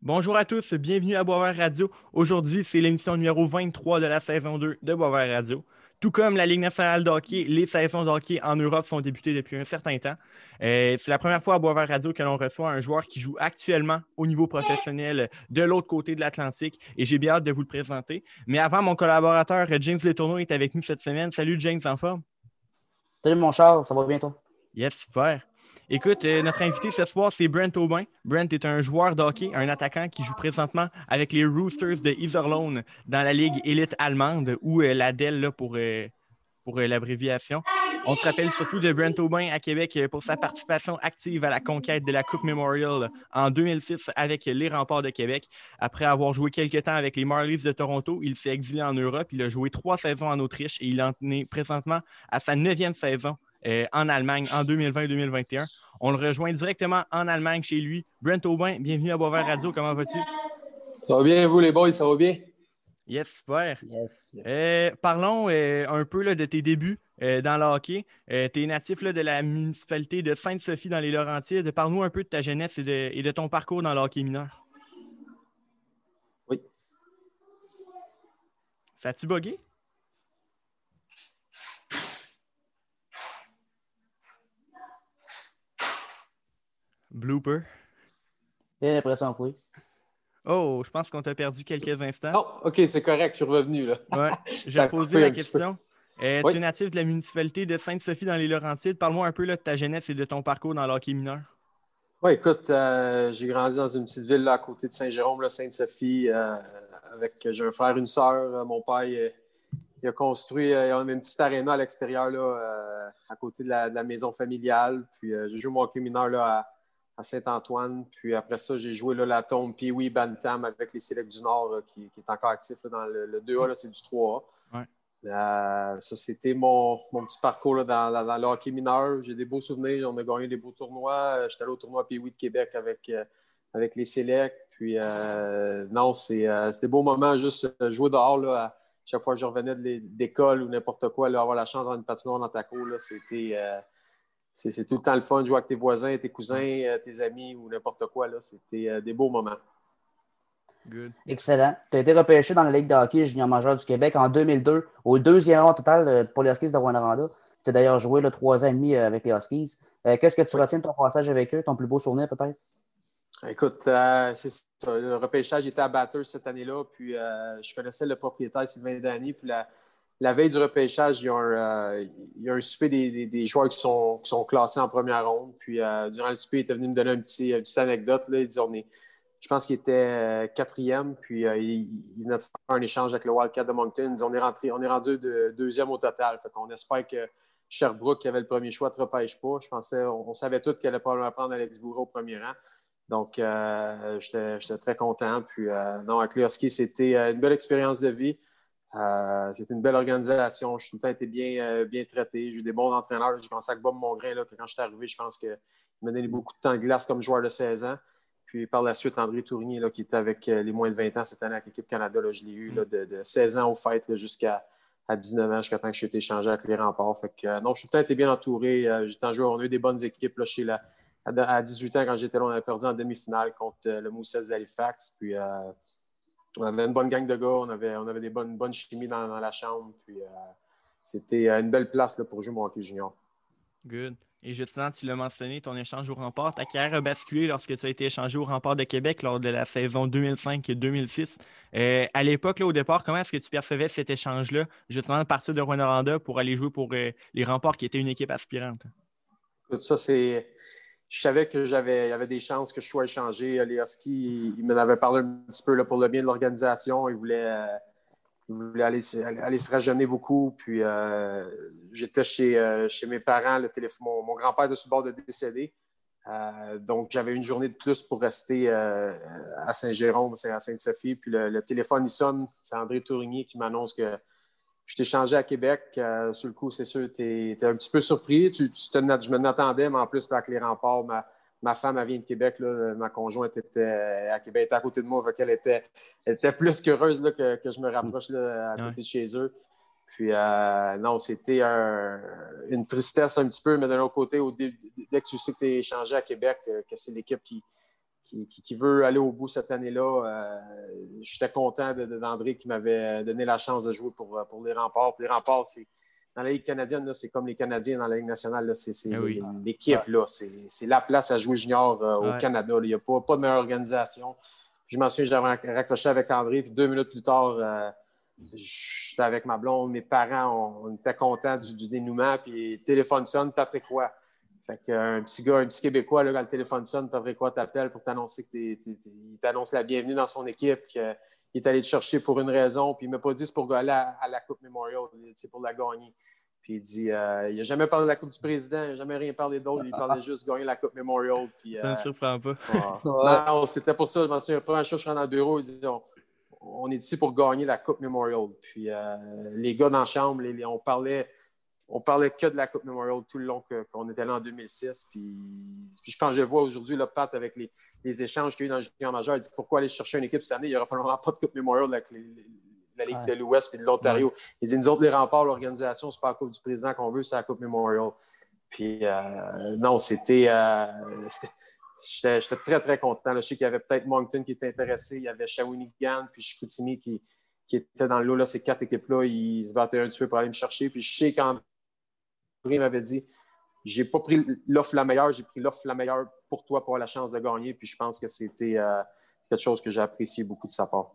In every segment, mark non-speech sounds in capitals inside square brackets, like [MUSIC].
Bonjour à tous, bienvenue à Boisvert Radio. Aujourd'hui, c'est l'émission numéro 23 de la saison 2 de Boisvert Radio. Tout comme la Ligue nationale de hockey, les saisons de hockey en Europe sont débutées depuis un certain temps. Euh, c'est la première fois à Boisvert Radio que l'on reçoit un joueur qui joue actuellement au niveau professionnel de l'autre côté de l'Atlantique et j'ai bien hâte de vous le présenter. Mais avant, mon collaborateur James Letourneau est avec nous cette semaine. Salut James, en forme? Salut mon Charles, ça va bien toi? Yes, super. Écoute, euh, notre invité ce soir, c'est Brent Aubin. Brent est un joueur de hockey, un attaquant qui joue présentement avec les Roosters de Iserlohn dans la Ligue élite allemande ou euh, la DEL pour, euh, pour l'abréviation. On se rappelle surtout de Brent Aubin à Québec pour sa participation active à la conquête de la Coupe Memorial en 2006 avec les Remparts de Québec. Après avoir joué quelques temps avec les Marlies de Toronto, il s'est exilé en Europe. Il a joué trois saisons en Autriche et il en est présentement à sa neuvième saison euh, en Allemagne en 2020-2021. On le rejoint directement en Allemagne chez lui. Brent Aubin, bienvenue à Boisvert Radio. Comment vas-tu? Ça va bien, vous les boys, ça va bien? Yes, super. Euh, parlons euh, un peu là, de tes débuts dans le hockey. tu es natif de la municipalité de Sainte-Sophie dans les Laurentides. Parle-nous un peu de ta jeunesse et de, et de, ton parcours dans le hockey mineur. Oui. Ça a-tu bugué? Blooper. J'ai l'impression que oui. Oh, je pense qu'on t'a perdu quelques instants. Oh, OK, c'est correct, je suis revenu. là. Ouais. [LAUGHS] J'ai posé la question. Euh, tu es natif de la municipalité de Sainte-Sophie dans les Laurentides. Parle-moi un peu là, de ta jeunesse et de ton parcours dans l'hockey mineur. Oui, écoute, euh, j'ai grandi dans une petite ville là, à côté de Saint-Jérôme, Sainte-Sophie. Euh, avec j'ai un frère, et une sœur. mon père, il, a construit, il a une petite aréna à l'extérieur à côté de la, maison familiale. Puis j'ai joué mon hockey mineur là, à à Saint-Antoine. Puis après ça, j'ai joué là, la tombe Pee-Wee Bantam avec les Selects du Nord euh, qui, est encore actif dans le, 2A, c'est du 3A. Euh, ça, c'était mon, petit parcours dans, le hockey mineur. J'ai des beaux souvenirs. On a gagné des beaux tournois. Euh, j'étais allé au tournoi Pee-Wee de Québec avec, avec les Selects. Puis, non, c'est des beaux moments juste jouer dehors. Là, chaque fois que je revenais d'école ou n'importe quoi, avoir la chance d'avoir une patinoire dans ta cour, c'était c'est tout le temps le fun de jouer avec tes voisins, tes cousins, euh, tes amis ou n'importe quoi. C'était euh, des beaux moments. Excellent. Tu as été repêché dans la Ligue de hockey junior majeur du Québec en 2002, au deuxième rang total euh, pour les Huskies de Rwanda. Tu as d'ailleurs joué le trois ans et demi avec les Huskies. Qu'est-ce que tu retiens de ton passage avec eux, ton plus beau souvenir peut-être? Écoute, le repêchage était à Batters cette année-là, puis je connaissais le propriétaire Sylvain Dany, puis la, la veille du repêchage, il y a un, euh, il souper des, joueurs qui sont, sont, classés en première ronde. Puis euh, durant le souper, il était venu me donner un une petite anecdote. Là. Il dit je pense qu'il était euh, quatrième, puis il, venait de faire un échange avec le Wildcat de Moncton. Il dit on est, rentré, on est rendu de, deuxième au total. Fait qu'on espère que Sherbrooke, qui avait le premier choix, ne te repêche pas. Je pensais, on, savait tous qu'elle allait probablement prendre Alex Bourreau au premier rang. Donc, j'étais très content. Puis, non, avec Lurski, c'était une belle expérience de vie. Euh, c'était une belle organisation. Je suis tout le temps été bien, euh, bien traité. J'ai eu des bons entraîneurs. J'ai commencé avec Bob Mongrain. Là, quand je suis arrivé, je pense qu'il m'a donné beaucoup de temps de glace comme joueur de 16 ans. Puis par la suite, André Tournier, là, qui était avec euh, les moins de 20 ans cette année avec l'équipe Canada, je l'ai eu de, 16 ans au fait jusqu'à 19 ans, jusqu'à temps que je suis été échangé avec les remparts. Fait que, non, je suis tout le temps été bien entouré. J'ai joué, on a eu des bonnes équipes là, chez la, à 18 ans, quand j'étais là, on a perdu en demi-finale contre le Moussel d'Halifax. Puis on avait une bonne gang de gars, on avait, on avait des bonnes, bonnes chimies dans, la chambre. Puis, euh, c'était euh, une belle place là, pour jouer mon hockey junior. Good. Et justement, tu l'as mentionné, ton échange au rempart, ta carrière a basculé lorsque tu as été échangé au rempart de Québec lors de la saison 2005-2006. Euh, à l'époque, au départ, comment est-ce que tu percevais cet échange-là, justement, de partir de Rwanda pour aller jouer pour les remparts qui étaient une équipe aspirante? Écoute, ça, c'est je savais que j'avais, y avait des chances que je sois échangé. Les Huskies, il, m'en avait parlé un petit peu là, pour le bien de l'organisation. Il voulait, euh, aller, se rajeunir beaucoup. Puis euh, j'étais chez, euh, chez mes parents. Le téléphone, mon, grand-père était sur le bord de décéder. donc, j'avais une journée de plus pour rester à Saint-Jérôme, à Sainte-Sophie. Puis le, téléphone, il sonne. C'est André Tourigny qui m'annonce que je t'ai changé à Québec. Euh, sur le coup, c'est sûr, tu es, un petit peu surpris. Tu, te, je me m'attendais, mais en plus, avec les remparts, ma, femme, elle vient de Québec. Là, ma conjointe était à Québec, était à côté de moi. Elle était, était plus qu'heureuse que, que, je me rapproche à côté de chez eux. Puis, euh, non, c'était une tristesse un petit peu, mais de l'autre côté, dès que tu sais que tu es échangé à Québec, euh, que c'est l'équipe qui, qui, veut aller au bout cette année-là. Euh, j'étais content d'André qui m'avait donné la chance de jouer pour, pour les remparts. les remparts, c'est dans la Ligue canadienne, c'est comme les Canadiens dans la Ligue nationale. C'est eh l'équipe, c'est la place à jouer junior euh, au Canada. Il n'y a pas, pas, de meilleure organisation. Je m'en souviens, j'avais raccroché avec André, puis deux minutes plus tard, euh, j'étais avec ma blonde, mes parents, on, était contents du, dénouement, puis téléphone sonne, Patrick Roy. Fait qu'un petit gars, un petit Québécois, là, quand le téléphone sonne, Patrick Roy t'appelle pour t'annoncer que t'annonce la bienvenue dans son équipe, qu'il est allé te chercher pour une raison, puis il ne m'a pas dit c'est pour aller à, la Coupe Memorial, c'est pour la gagner. Puis il dit euh, il n'a jamais parlé de la Coupe du Président, il n'a jamais rien parlé d'autre, il parlait juste de gagner la Coupe Memorial. Puis, ça ne me euh, surprend pas. Non, c'était pour ça, je m'en souviens, la première chose, je suis dans le bureau, il dit on, est ici pour gagner la Coupe Memorial. Puis euh, les gars dans la chambre, on parlait on parlait que de la Coupe Memorial tout le long qu'on était là en 2006. Puis, puis, je pense que je vois aujourd'hui, le Pat, avec les, échanges qu'il y a eu dans le junior majeur, il dit pourquoi aller chercher une équipe cette année? Il n'y aura probablement pas de Coupe Memorial avec la Ligue de l'Ouest et de l'Ontario. Il dit nous autres, les remparts, l'organisation, c'est pas la Coupe du Président qu'on veut, c'est la Coupe Memorial. Puis euh, non, c'était. Euh, [LAUGHS] j'étais très, très content. Je sais qu'il y avait peut-être Moncton qui était intéressé, il y avait Shawinigan, puis Chicoutimi qui, qui était dans le lot. Ces quatre équipes-là, ils se battaient un petit peu pour aller me chercher. Puis je sais quand il m'avait dit j'ai pas pris l'offre la meilleure, j'ai pris l'offre la meilleure pour toi pour avoir la chance de gagner. Puis je pense que c'était euh, quelque chose que j'ai apprécié beaucoup de sa part.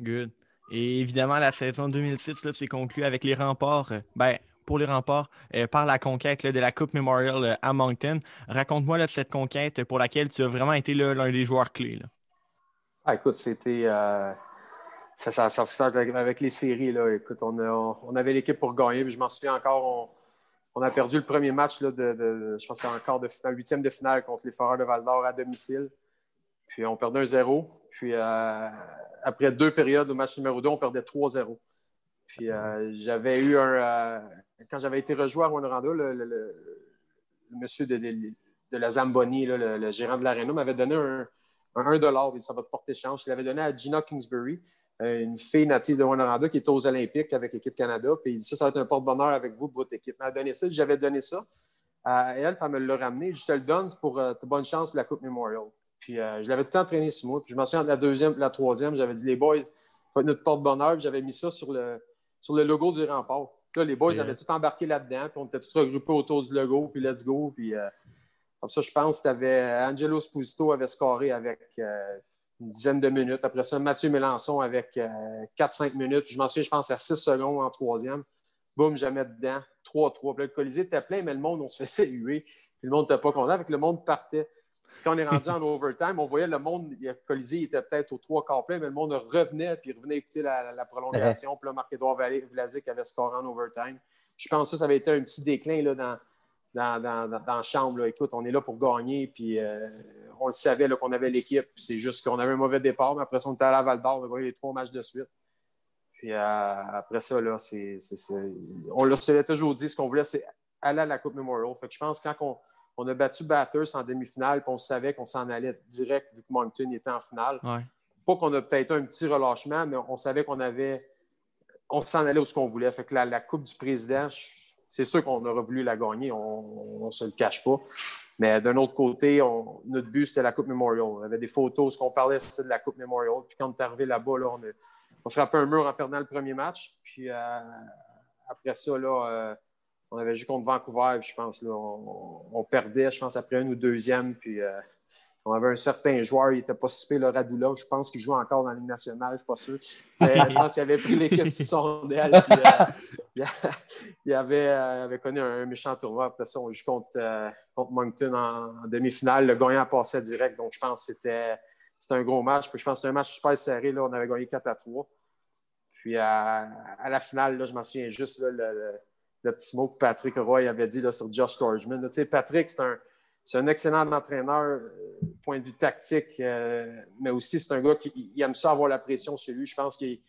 Good. Et évidemment, la saison 2006 s'est conclue avec les remparts. Euh, ben, pour les remparts, euh, par la conquête de la Coupe Memorial à Moncton. Raconte-moi cette conquête pour laquelle tu as vraiment été l'un des joueurs clés. Ah, écoute, c'était. ça, ça, ça, avec les séries. Là. Écoute, on, on avait l'équipe pour gagner. Puis je m'en souviens encore, on a perdu le premier match là, de, je pense que encore de finale, huitième de finale contre les Foreurs de Val d'Or à domicile. Puis on perdait un 0. Puis euh, après deux périodes, le match numéro 2, on perdait 3-0. Puis euh, j'avais eu un. Euh, quand j'avais été rejoué à Rwanda, le, monsieur de, la Zamboni, le, gérant de l'Arena, m'avait donné un, un 1 ça va te porter chance. Il l'avait donné à Gina Kingsbury. Euh, une fille native de Rwanda qui était aux Olympiques avec l'équipe Canada. Puis il dit ça, ça va être un porte-bonheur avec vous pour votre équipe. Elle m'a donné ça. J'avais donné ça à elle, puis elle me l'a ramené. Je te le donne pour euh, bonne chance pour la Coupe Memorial. Puis euh, je l'avais tout entraîné sur moi. Puis je m'en souviens de la deuxième, la troisième, j'avais dit les boys, notre porte-bonheur. J'avais mis ça sur le, sur le logo du rempart. Là, les boys avaient tout embarqué là-dedans, puis on était tous regroupés autour du logo, puis let's go. Puis comme ça, je pense que Angelo Sposito avait scoré avec une dizaine de minutes. Après ça, Mathieu Mélençon avec 4-5 euh, minutes. Je m'en souviens, je pense, à 6 secondes en troisième. Boum, jamais dedans. 3-3. Puis le Colisée était plein, mais le monde, on se faisait huer. Puis le monde n'était pas content. Avec le monde partait. quand on est rendu en [LAUGHS] overtime, on voyait le monde, le Colisée était peut-être aux trois quarts plein, mais le monde revenait, puis revenait écouter la, prolongation. Puis là, Marc-Édouard Vlasic avait scoré en overtime. Je pense que ça, ça avait été un petit déclin là, dans, dans, dans, dans, la chambre. Écoute, on est là pour gagner, puis euh, on le savait qu'on avait l'équipe. C'est juste qu'on avait un mauvais départ, mais après ça, on était à la Val d'Or, on a les trois matchs de suite. Puis euh, après ça, là, c'est, on le savait toujours dit, ce qu'on voulait, c'est aller à la Coupe Memorial. Fait que je pense que quand on, a battu Batters en demi-finale, puis on savait qu'on s'en allait direct vu que Moncton était en finale. Pas qu'on a peut-être un petit relâchement, mais on savait qu'on avait. On s'en allait où ce qu'on voulait. Fait que la, la Coupe du Président, c'est sûr qu'on aurait voulu la gagner, on ne se le cache pas. Mais d'un autre côté, notre but, c'était la Coupe Memorial. On avait des photos, ce qu'on parlait, c'était de la Coupe Memorial. Puis quand on est arrivé là-bas, là, on, a, on frappait un mur en perdant le premier match. Puis euh, après ça, là, euh, on avait joué contre Vancouver, je pense. Là, on, perdait, je pense, après un ou deuxième. Puis euh, on avait un certain joueur, il n'était pas si le Radula. Je pense qu'il joue encore dans la Ligue nationale, je ne suis pas sûr. Mais je pense qu'il avait pris l'équipe sur son aile. [LAUGHS] il, avait, avait, connu un, méchant tournoi. Après ça, on joue contre contre Moncton en, demi-finale. Le gagnant passait direct. Donc, je pense que c'était, un gros match. Puis, je pense que c'était un match super serré. Là. On avait gagné 4 à 3. Puis, à, la finale, là, je m'en souviens juste le, petit mot que Patrick Roy avait dit là, sur Josh Torgman. Patrick, c'est un, un, excellent entraîneur, euh, point de vue tactique, euh, mais aussi c'est un gars qui aime ça avoir la pression sur lui. Je pense qu'il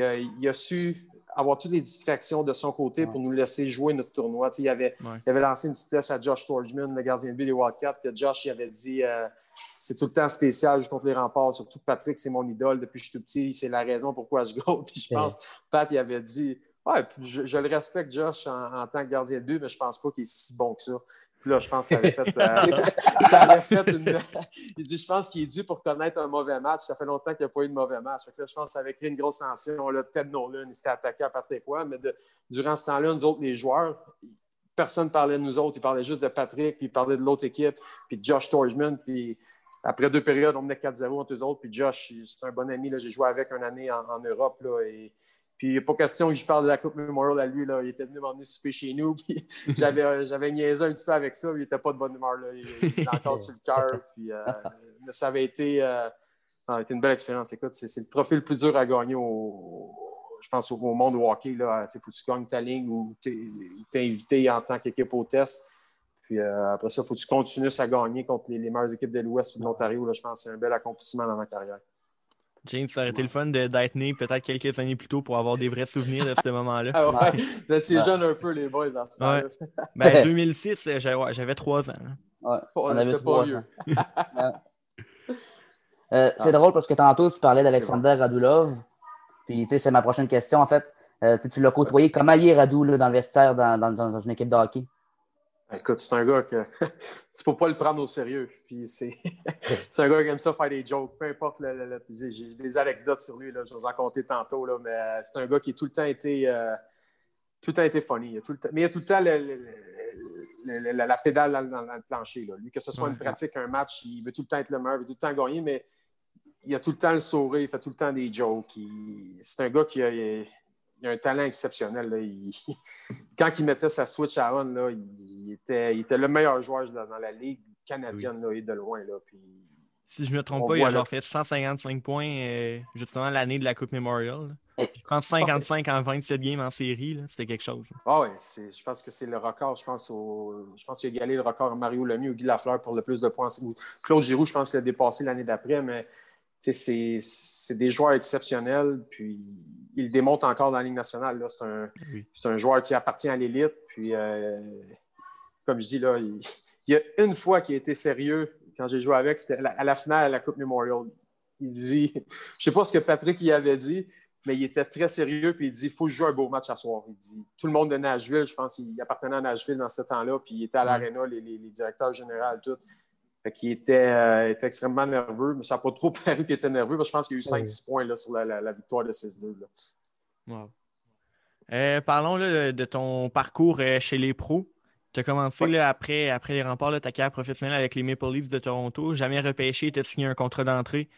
a, su avoir toutes les distractions de son côté pour nous laisser jouer notre tournoi. il, avait, avait lancé une petite test à Josh Torgman, le gardien de but des Wildcats, que Josh il avait dit euh, c'est tout le temps spécial, je contre les remparts. Surtout Patrick, c'est mon idole depuis que je suis tout petit, c'est la raison pourquoi je gagne. [LAUGHS] Puis je pense, Pat, il avait dit ouais, je, le respecte, Josh, en, tant que gardien de but, mais je pense pas qu'il est si bon que ça. Puis là, je pense que ça avait fait, euh, [LAUGHS] une. [LAUGHS] il dit Je pense qu'il est dû pour connaître un mauvais match. Ça fait longtemps qu'il n'y a pas eu de mauvais match. Que là, je pense que ça avait créé une grosse tension. Là, Ted Nolan, il s'était attaqué à Patrick Roy. Mais durant ce temps-là, nous autres, les joueurs, personne ne parlait de nous autres. Ils parlaient juste de Patrick, puis ils parlaient de l'autre équipe, puis de Josh Torgman. Puis après deux périodes, on menait 4-0 entre eux autres. Puis Josh, c'est un bon ami. J'ai joué avec une année en, Europe. Là, puis, pas question que je parle de la Coupe Memorial à lui. Là. Il était venu m'emmener souper chez nous. [LAUGHS] Puis, j'avais, euh, j'avais niaisé un petit peu avec ça. il n'était pas de bonne humeur. Là. Il, était encore sur le cœur. [LAUGHS] Puis, euh, mais ça avait été, euh, été, une belle expérience. Écoute, c'est, le trophée le plus dur à gagner au, je pense, au, monde hockey. Il faut que tu gagnes ta ligne ou tu es, invité en tant qu'équipe hôtesse. Puis après ça, il faut que tu continues à gagner contre les, meilleures équipes de l'Ouest ou de l'Ontario. Je pense que c'est un bel accomplissement dans ma carrière. James, ça aurait été le fun d'être né peut-être quelques années plus tôt pour avoir des vrais souvenirs de ce moment-là. [LAUGHS] Ah ouais, vous étiez jeunes un peu, les boys, dans ce temps-là. [LAUGHS] Ben, 2006, j'avais trois ans. Ouais, on, avait trois ans. [LAUGHS] euh, c'est drôle parce que tantôt, tu parlais d'Alexander Radulov. Puis, tu sais, c'est ma prochaine question, en fait. Euh, tu l'as côtoyé. Comment il est Radou dans le vestiaire, dans, dans, dans une équipe de hockey? Écoute, c'est un gars que [LAUGHS] tu peux pas le prendre au sérieux. Puis [LAUGHS] c'est, un gars qui aime ça faire des jokes, peu importe. Le, j'ai des anecdotes sur lui, là, je vais vous en compter tantôt, là, mais c'est un gars qui a tout le temps été, euh, tout le temps été funny. tout le temps, mais il a tout le temps la, pédale dans, le plancher. Là. Lui, que ce soit une pratique, un match, il veut tout le temps être le meilleur, il veut tout le temps gagner, mais il a tout le temps le sourire, il fait tout le temps des jokes. c'est un gars qui a, il a un talent exceptionnel. [LAUGHS] quand il mettait sa switch à on, là, il, était, il était le meilleur joueur dans, la ligue canadienne là, et de loin. Là, puis, si je ne me trompe pas, il a genre fait 155 points euh, justement l'année de la Coupe Memorial. Là. 55 en 27 games en série, c'était quelque chose. Ah oui, je pense que c'est le record. Je pense, au, je pense qu'il a égalé le record à Mario Lemieux ou Guy Lafleur pour le plus de points. Claude Giroux, je pense qu'il a dépassé l'année d'après, mais c'est des joueurs exceptionnels. Puis il démontre encore dans la Ligue nationale. C'est un, joueur qui appartient à l'élite. Puis, euh, comme je dis, là, il, y a une fois qu'il a été sérieux quand j'ai joué avec, c'était à la finale à la Coupe Memorial. Il dit, [LAUGHS] je ne sais pas ce que Patrick y avait dit, mais il était très sérieux. Puis il dit, il faut jouer un beau match à soir. Il dit, tout le monde de Nashville, je pense qu'il appartenait à Nashville dans ce temps-là. Puis il était à l'aréna, les, les, directeurs généraux, tout. Fait euh, était, extrêmement nerveux, mais ça n'a pas trop [LAUGHS] paru qu'il était nerveux. je pense qu'il y a eu 5-6 points là, sur la, victoire de 6-2. Euh, parlons de ton parcours euh, chez les pros. Tu as commencé après, après les remparts de ta carrière professionnelle avec les Maple Leafs de Toronto. Jamais repêché, tu as signé un contrat d'entrée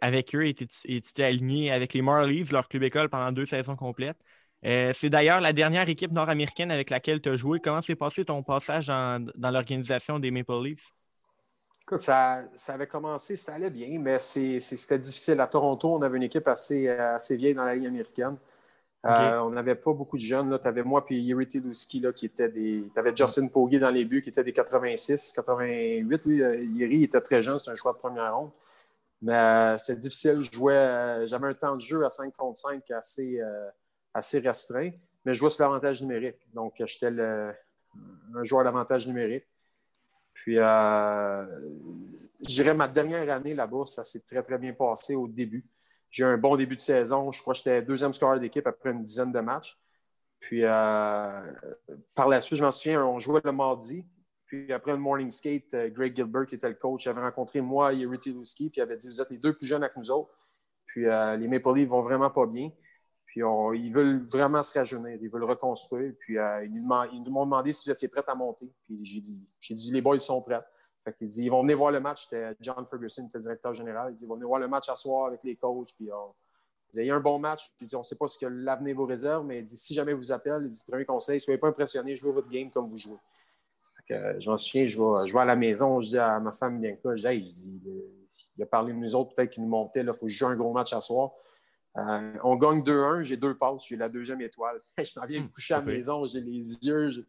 avec eux et tu t'es aligné avec les Marlies, leur club école, pendant deux saisons complètes. c'est d'ailleurs la dernière équipe nord-américaine avec laquelle tu as joué. Comment s'est passé ton passage dans, dans l'organisation des Maple Leafs? Ça, avait commencé, ça allait bien, mais c'était difficile. À Toronto, on avait une équipe assez, assez vieille dans la Ligue américaine. Euh, on n'avait pas beaucoup de jeunes. Tu avais moi et Yuri Tilowski qui étaient des. Tu avais Justin Pogge dans les buts qui était des 86, 88. Oui, euh, Yuri était très jeune, c'est un choix de première ronde. Mais euh, c'est difficile. Je j'avais un temps de jeu à 5 contre 5 assez, assez restreint, mais je jouais sur l'avantage numérique. Donc, j'étais un joueur d'avantage numérique. Puis, euh, je dirais ma dernière année là-bas, ça s'est très, très bien passé au début. J'ai eu un bon début de saison. Je crois que j'étais deuxième scoreur d'équipe après une dizaine de matchs. Puis, euh, par la suite, je m'en souviens, on jouait le mardi. Puis, après le morning skate, euh, Greg Gilbert, qui était le coach, avait rencontré moi et Yuri Tilowski, puis il avait dit Vous êtes les deux plus jeunes avec nous autres. Puis, les Maple Leafs vont vraiment pas bien. Puis ils veulent vraiment se rajeunir, ils veulent reconstruire. Puis euh, ils, nous m'ont demandé si vous étiez prêts à monter. Puis j'ai dit, j'ai dit les boys sont prêts. Fait qu'il dit, ils vont venir voir le match. C'était John Ferguson, était directeur général. Il dit, ils vont venir voir le match à soir avec les coachs. Puis il, y a un bon match. Puis dit, on ne sait pas ce que l'avenir vous réserve, mais il dit, si jamais vous appelle, il dit, premier conseil, soyez pas impressionné, jouez votre game comme vous jouez. Fait je m'en souviens, je vais, je à la maison, je dis à ma femme Bianca, je dis, je dis il a parlé de nous autres, peut-être qu'il nous montait, il faut jouer un gros match à soir. Euh, on gagne 2-1, j'ai deux passes, j'ai la deuxième étoile. [LAUGHS] je m'en viens me coucher à la maison, j'ai les yeux,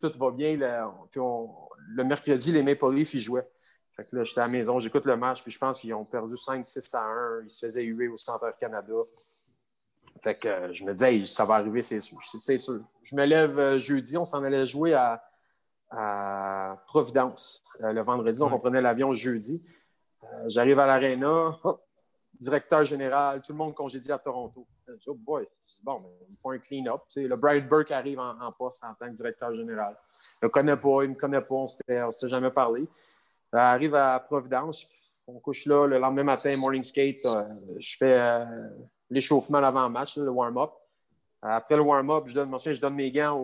tout va bien. le mercredi, les Maple Leafs, ils jouaient. Fait là, j'étais à la maison, j'écoute le match, puis je pense qu'ils ont perdu 5-6 à 1. Ils se faisaient huer au Centre Canada. Fait que euh, je me disais, ça va arriver, c'est sûr, Je me lève euh, jeudi, on s'en allait jouer à, Providence le vendredi. On prenait l'avion jeudi. J'arrive à l'aréna directeur général, tout le monde congédié à Toronto. oh boy, bon, ben, ils font un clean-up. Le Brian Burke arrive en, poste en tant que directeur général. Je ne le connais pas, il ne me connaît pas, on ne s'était jamais parlé. Il arrive à Providence, on couche là le lendemain matin, morning skate. Euh, je fais euh, l'échauffement avant-match, le warm-up. Après le warm-up, je donne, je donne mes gants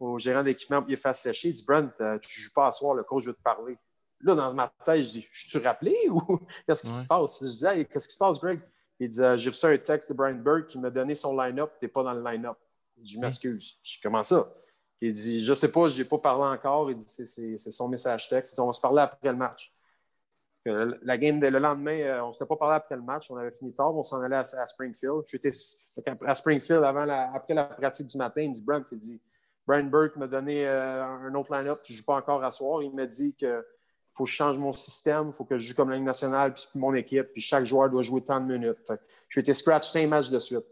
au, gérant d'équipement pour qu'il fasse sécher. Il dit Brent, euh, tu ne joues pas à soir, le coach veut te parler. Là, dans ma tête, je dis Je suis rappelé [LAUGHS] ou qu'est-ce qui se passe? Je dis Qu'est-ce qui se passe, Greg? Il dit J'ai reçu un texte de Brian Burke qui m'a donné son line-up, tu n'es pas dans le line-up. Je m'excuse. Je dis Comment ça? Il dit Je ne sais pas, je n'ai pas parlé encore. Il dit C'est son message texte. on va se parler après le match. La game, le lendemain, euh, on ne s'était pas parlé après le match. On avait fini tard, on s'en allait à, Springfield. J'étais à Springfield avant après la pratique du matin. Il me dit Brian, dit Brian Burke m'a donné euh, un autre line-up, tu ne joues pas encore à soir. Il m'a dit que faut que je change mon système, il faut que je joue comme la Ligue nationale, puis mon équipe, puis chaque joueur doit jouer tant de minutes. J'ai été scratch cinq matchs de suite.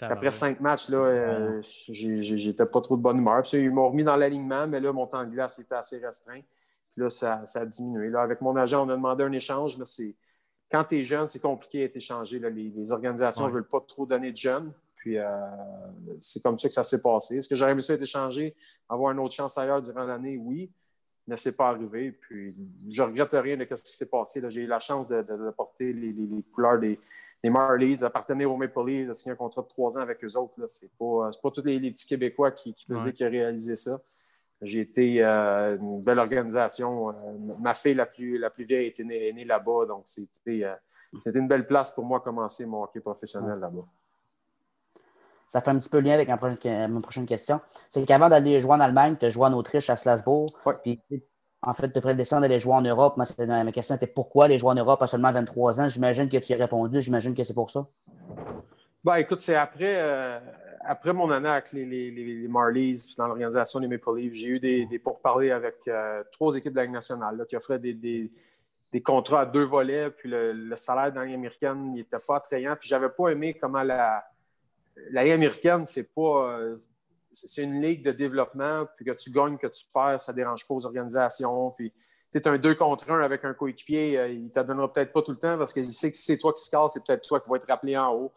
Après cinq matchs, là, euh, j'étais pas trop de bonne humeur. Puis, ils m'ont remis dans l'alignement, mais là, mon temps de glace était assez restreint. Puis là, ça, a diminué. Là, avec mon agent, on a demandé un échange, mais c'est quand tu es jeune, c'est compliqué d'être échangé. Les, organisations ne veulent pas trop donner de jeunes. Puis euh, c'est comme ça que ça s'est passé. Est-ce que j'aurais aimé ça être échangé, avoir une autre chance ailleurs durant l'année? Oui ne s'est pas arrivé. Puis je regrette rien de ce qui s'est passé. J'ai eu la chance de, porter les, couleurs des, des Marlies, d'appartenir aux Maple Leafs, de signer un contrat de trois ans avec eux autres. Ce n'est pas, pas tous les, petits Québécois qui, qui, qui ont réalisé ça. J'ai été euh, une belle organisation. Euh, ma fille la plus, la plus vieille était née, née là-bas. Donc, c'était, euh, c'était une belle place pour moi commencer mon hockey professionnel là-bas ça fait un petit peu lien avec ma prochaine, question. C'est qu'avant d'aller jouer en Allemagne, tu as joué en Autriche, à Strasbourg. Puis, en fait, tu prédescends d'aller jouer en Europe. Moi, ma question était pourquoi aller jouer en Europe à seulement 23 ans? J'imagine que tu y as répondu. J'imagine que c'est pour ça. Ben, écoute, c'est après, euh, après mon année avec les, les, Marlies, dans l'organisation des Maple Leafs, j'ai eu des, des pourparlers avec euh, trois équipes de la Ligue nationale qui offraient des, contrats à deux volets. Puis le, salaire dans la Ligue américaine n'était pas attrayant. Puis j'avais pas aimé comment la la Ligue américaine, c'est pas. Euh, c'est une ligue de développement, puis que tu gagnes, que tu perds, ça ne dérange pas aux organisations. Puis, tu un deux contre un avec un coéquipier, euh, il ne te donnera peut-être pas tout le temps parce qu'il sait que si c'est toi qui se casse, c'est peut-être toi qui vas être rappelé en haut.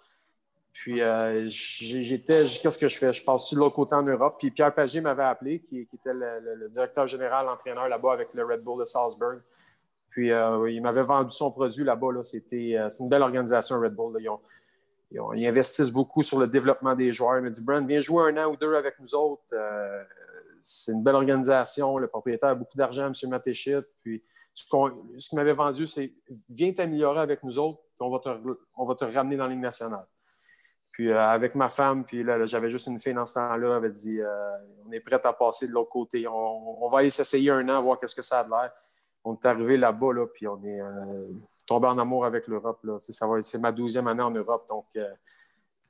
Puis, euh, j'étais, qu'est-ce que je fais? Je passe de l'autre côté en Europe. Puis, Pierre Pagé m'avait appelé, qui, était le, directeur général, l'entraîneur là-bas avec le Red Bull de Salzburg. Puis, il m'avait vendu son produit là-bas. Là. C'était, c'est une belle organisation, Red Bull. Ont, ils, investissent beaucoup sur le développement des joueurs. Il m'a dit, Brand, viens jouer un an ou deux avec nous autres. Euh, c'est une belle organisation. Le propriétaire a beaucoup d'argent, M. Matéchit. Puis, ce, qu'il m'avait vendu, c'est viens t'améliorer avec nous autres, puis on va te, on va te ramener dans la nationale. Puis euh, avec ma femme, puis là, j'avais juste une fille dans ce temps-là, elle avait dit euh, on est prêt à passer de l'autre côté. On, va aller s'essayer un an, voir qu'est-ce que ça a de l'air. On est arrivé là-bas, là, puis on est tombé en amour avec l'Europe. C'est ma douzième année en Europe, donc euh,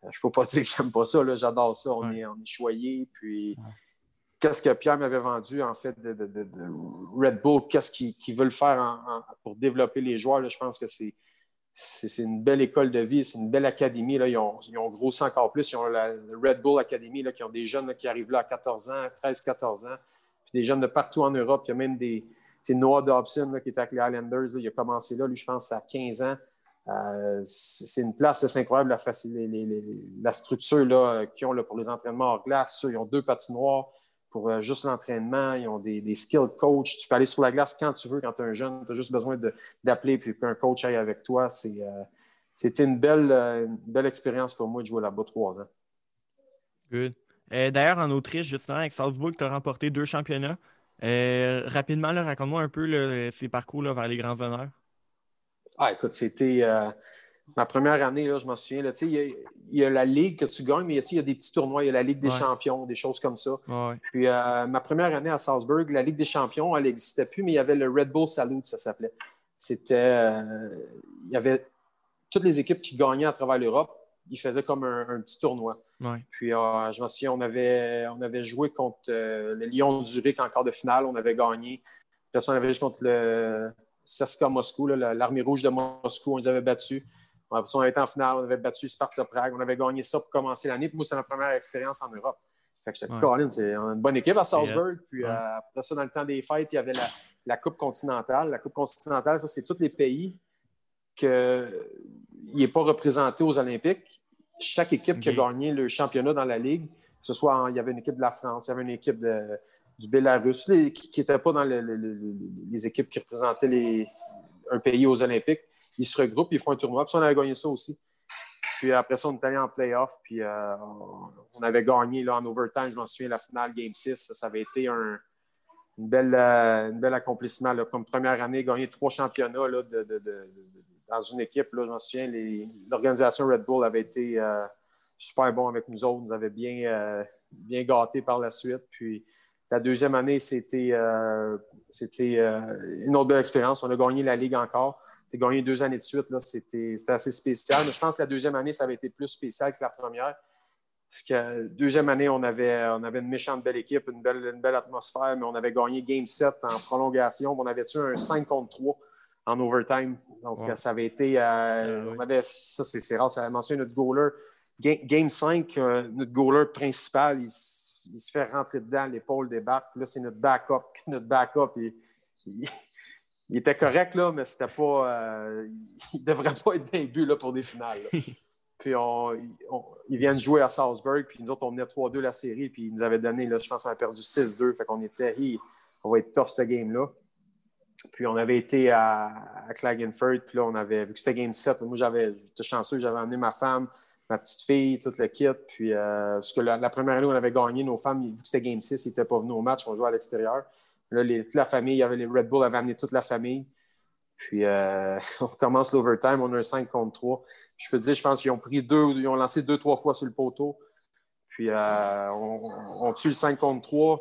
je ne peux pas [LAUGHS] dire que j'aime pas ça. J'adore ça. On, est, on est choyé. Puis, qu'est-ce que Pierre m'avait vendu, en fait, de, Red Bull? Qu'est-ce qu'ils veulent faire pour développer les joueurs? je pense que c'est. C'est une belle école de vie, c'est une belle académie. Là. Ils, ont, ils ont grossi encore plus. Ils ont la Red Bull Academy, là, qui ont des jeunes qui arrivent là à 14 ans, 13-14 ans. Puis des jeunes de partout en Europe. Il y a même des, c'est Noah Dobson qui était avec les Islanders. il a commencé là, lui, je pense, à 15 ans. Euh, c'est une place, c'est incroyable la, la structure qu'ils ont pour les entraînements hors glace. ils ont deux patinoires pour euh, juste l'entraînement. Ils ont des, des skill coach. Tu peux aller sur la glace quand tu veux, quand tu es un jeune. Tu as juste besoin d'appeler et qu'un coach aille avec toi. Euh, c'était une belle, belle expérience pour moi de jouer là-bas trois ans. Good. D'ailleurs, en Autriche, justement, avec Salzburg, tu as remporté deux championnats. Euh, rapidement, raconte-moi un peu ces parcours vers les grands honneurs. Ah, écoute, c'était euh, ma première année, là, je m'en souviens. Il y, a la Ligue que tu gagnes, mais il y a des petits tournois. Il y a la Ligue des champions, des choses comme ça. Puis euh, ma première année à Salzburg, la Ligue des champions, elle n'existait plus, mais il y avait le Red Bull Salute, ça s'appelait. C'était. il y avait toutes les équipes qui gagnaient à travers l'Europe il faisait comme un, petit tournoi. Puis euh, je me souviens, on avait, on avait joué contre euh, le Lyon Zurich en quart de finale, on avait gagné. Puis on avait joué contre le CSKA Moscou, l'armée rouge de Moscou, on les avait battus. on avait été en finale, on avait battu Sparta Prague, on avait gagné ça pour commencer l'année. Puis moi, c'est ma première expérience en Europe. Fait que ouais. c'est une bonne équipe à Salzburg. Puis euh, après ça, dans le temps des fêtes, il y avait la, la Coupe continentale. La Coupe continentale, ça, c'est tous les pays qu'il n'est pas représenté aux Olympiques chaque équipe qui a gagné le championnat dans la ligue, que ce soit en- il y avait une équipe de la France, il y avait une équipe de- du Bélarus, les- qui n'étaient pas dans le- le- le- le- les équipes qui représentaient les- un pays aux Olympiques, ils se regroupent, ils font un tournoi. Puis ça, on avait gagné ça aussi. Puis après ça, on est allé en playoff, puis euh, on avait gagné là, en overtime, je m'en souviens, la finale Game 6. Ça, ça avait été un, une belle, euh, une belle accomplissement. là. Comme première année, gagner trois championnats là, de- de- de- de- dans une équipe. Je m'en souviens, l'organisation Red Bull avait été euh, super bon avec nous autres. Nous avait bien, euh, bien gâtés par la suite. Puis la deuxième année, c'était euh, c'était, une autre belle expérience. On a gagné la Ligue encore. C'est gagné deux années de suite. C'était c'était assez spécial. Mais je pense que la deuxième année, ça avait été plus spécial que la première. Parce que deuxième année, on avait, on avait une méchante belle équipe, une belle, une belle atmosphère, mais on avait gagné Game 7 en prolongation. On avait tué un 5 contre 3 en overtime. Donc, Ouais. ça avait été. euh, Ouais, ouais. on avait, ça, c'est rare, ça avait mentionné notre goaler. Game, game 5, euh, notre goaler principal, il, se fait rentrer dedans, l'épaule débarque. Là, c'est notre backup. [LAUGHS] Notre backup, il, il- il était correct, là, mais c'était pas. euh, [LAUGHS] il ne devrait pas être les buts là, pour des finales. là. [LAUGHS] Puis on, on- ils viennent jouer à Salzburg, puis nous autres, on menait 3-2 la série, puis ils nous avaient donné, là, je pense qu'on a perdu 6-2. Fait qu'on était, on va être tough ce game-là. Puis on avait été à, à Klagenfurt, puis là, on avait, vu que c'était game 7, moi, j'avais, j'étais chanceux, j'avais amené ma femme, ma petite fille, toute le kit. Puis, euh, parce que la, première année on avait gagné, nos femmes, vu que c'était game 6, ils n'étaient pas venus au match, on jouait à l'extérieur. Là, toute la famille, il y avait les Red Bull avaient amené toute la famille. Puis, euh, [LAUGHS] on commence l'overtime, on a un 5 contre 3. Je peux te dire, je pense qu'ils ont pris deux, ils ont lancé deux, trois fois sur le poteau. Puis, euh, on tue le 5 contre 3,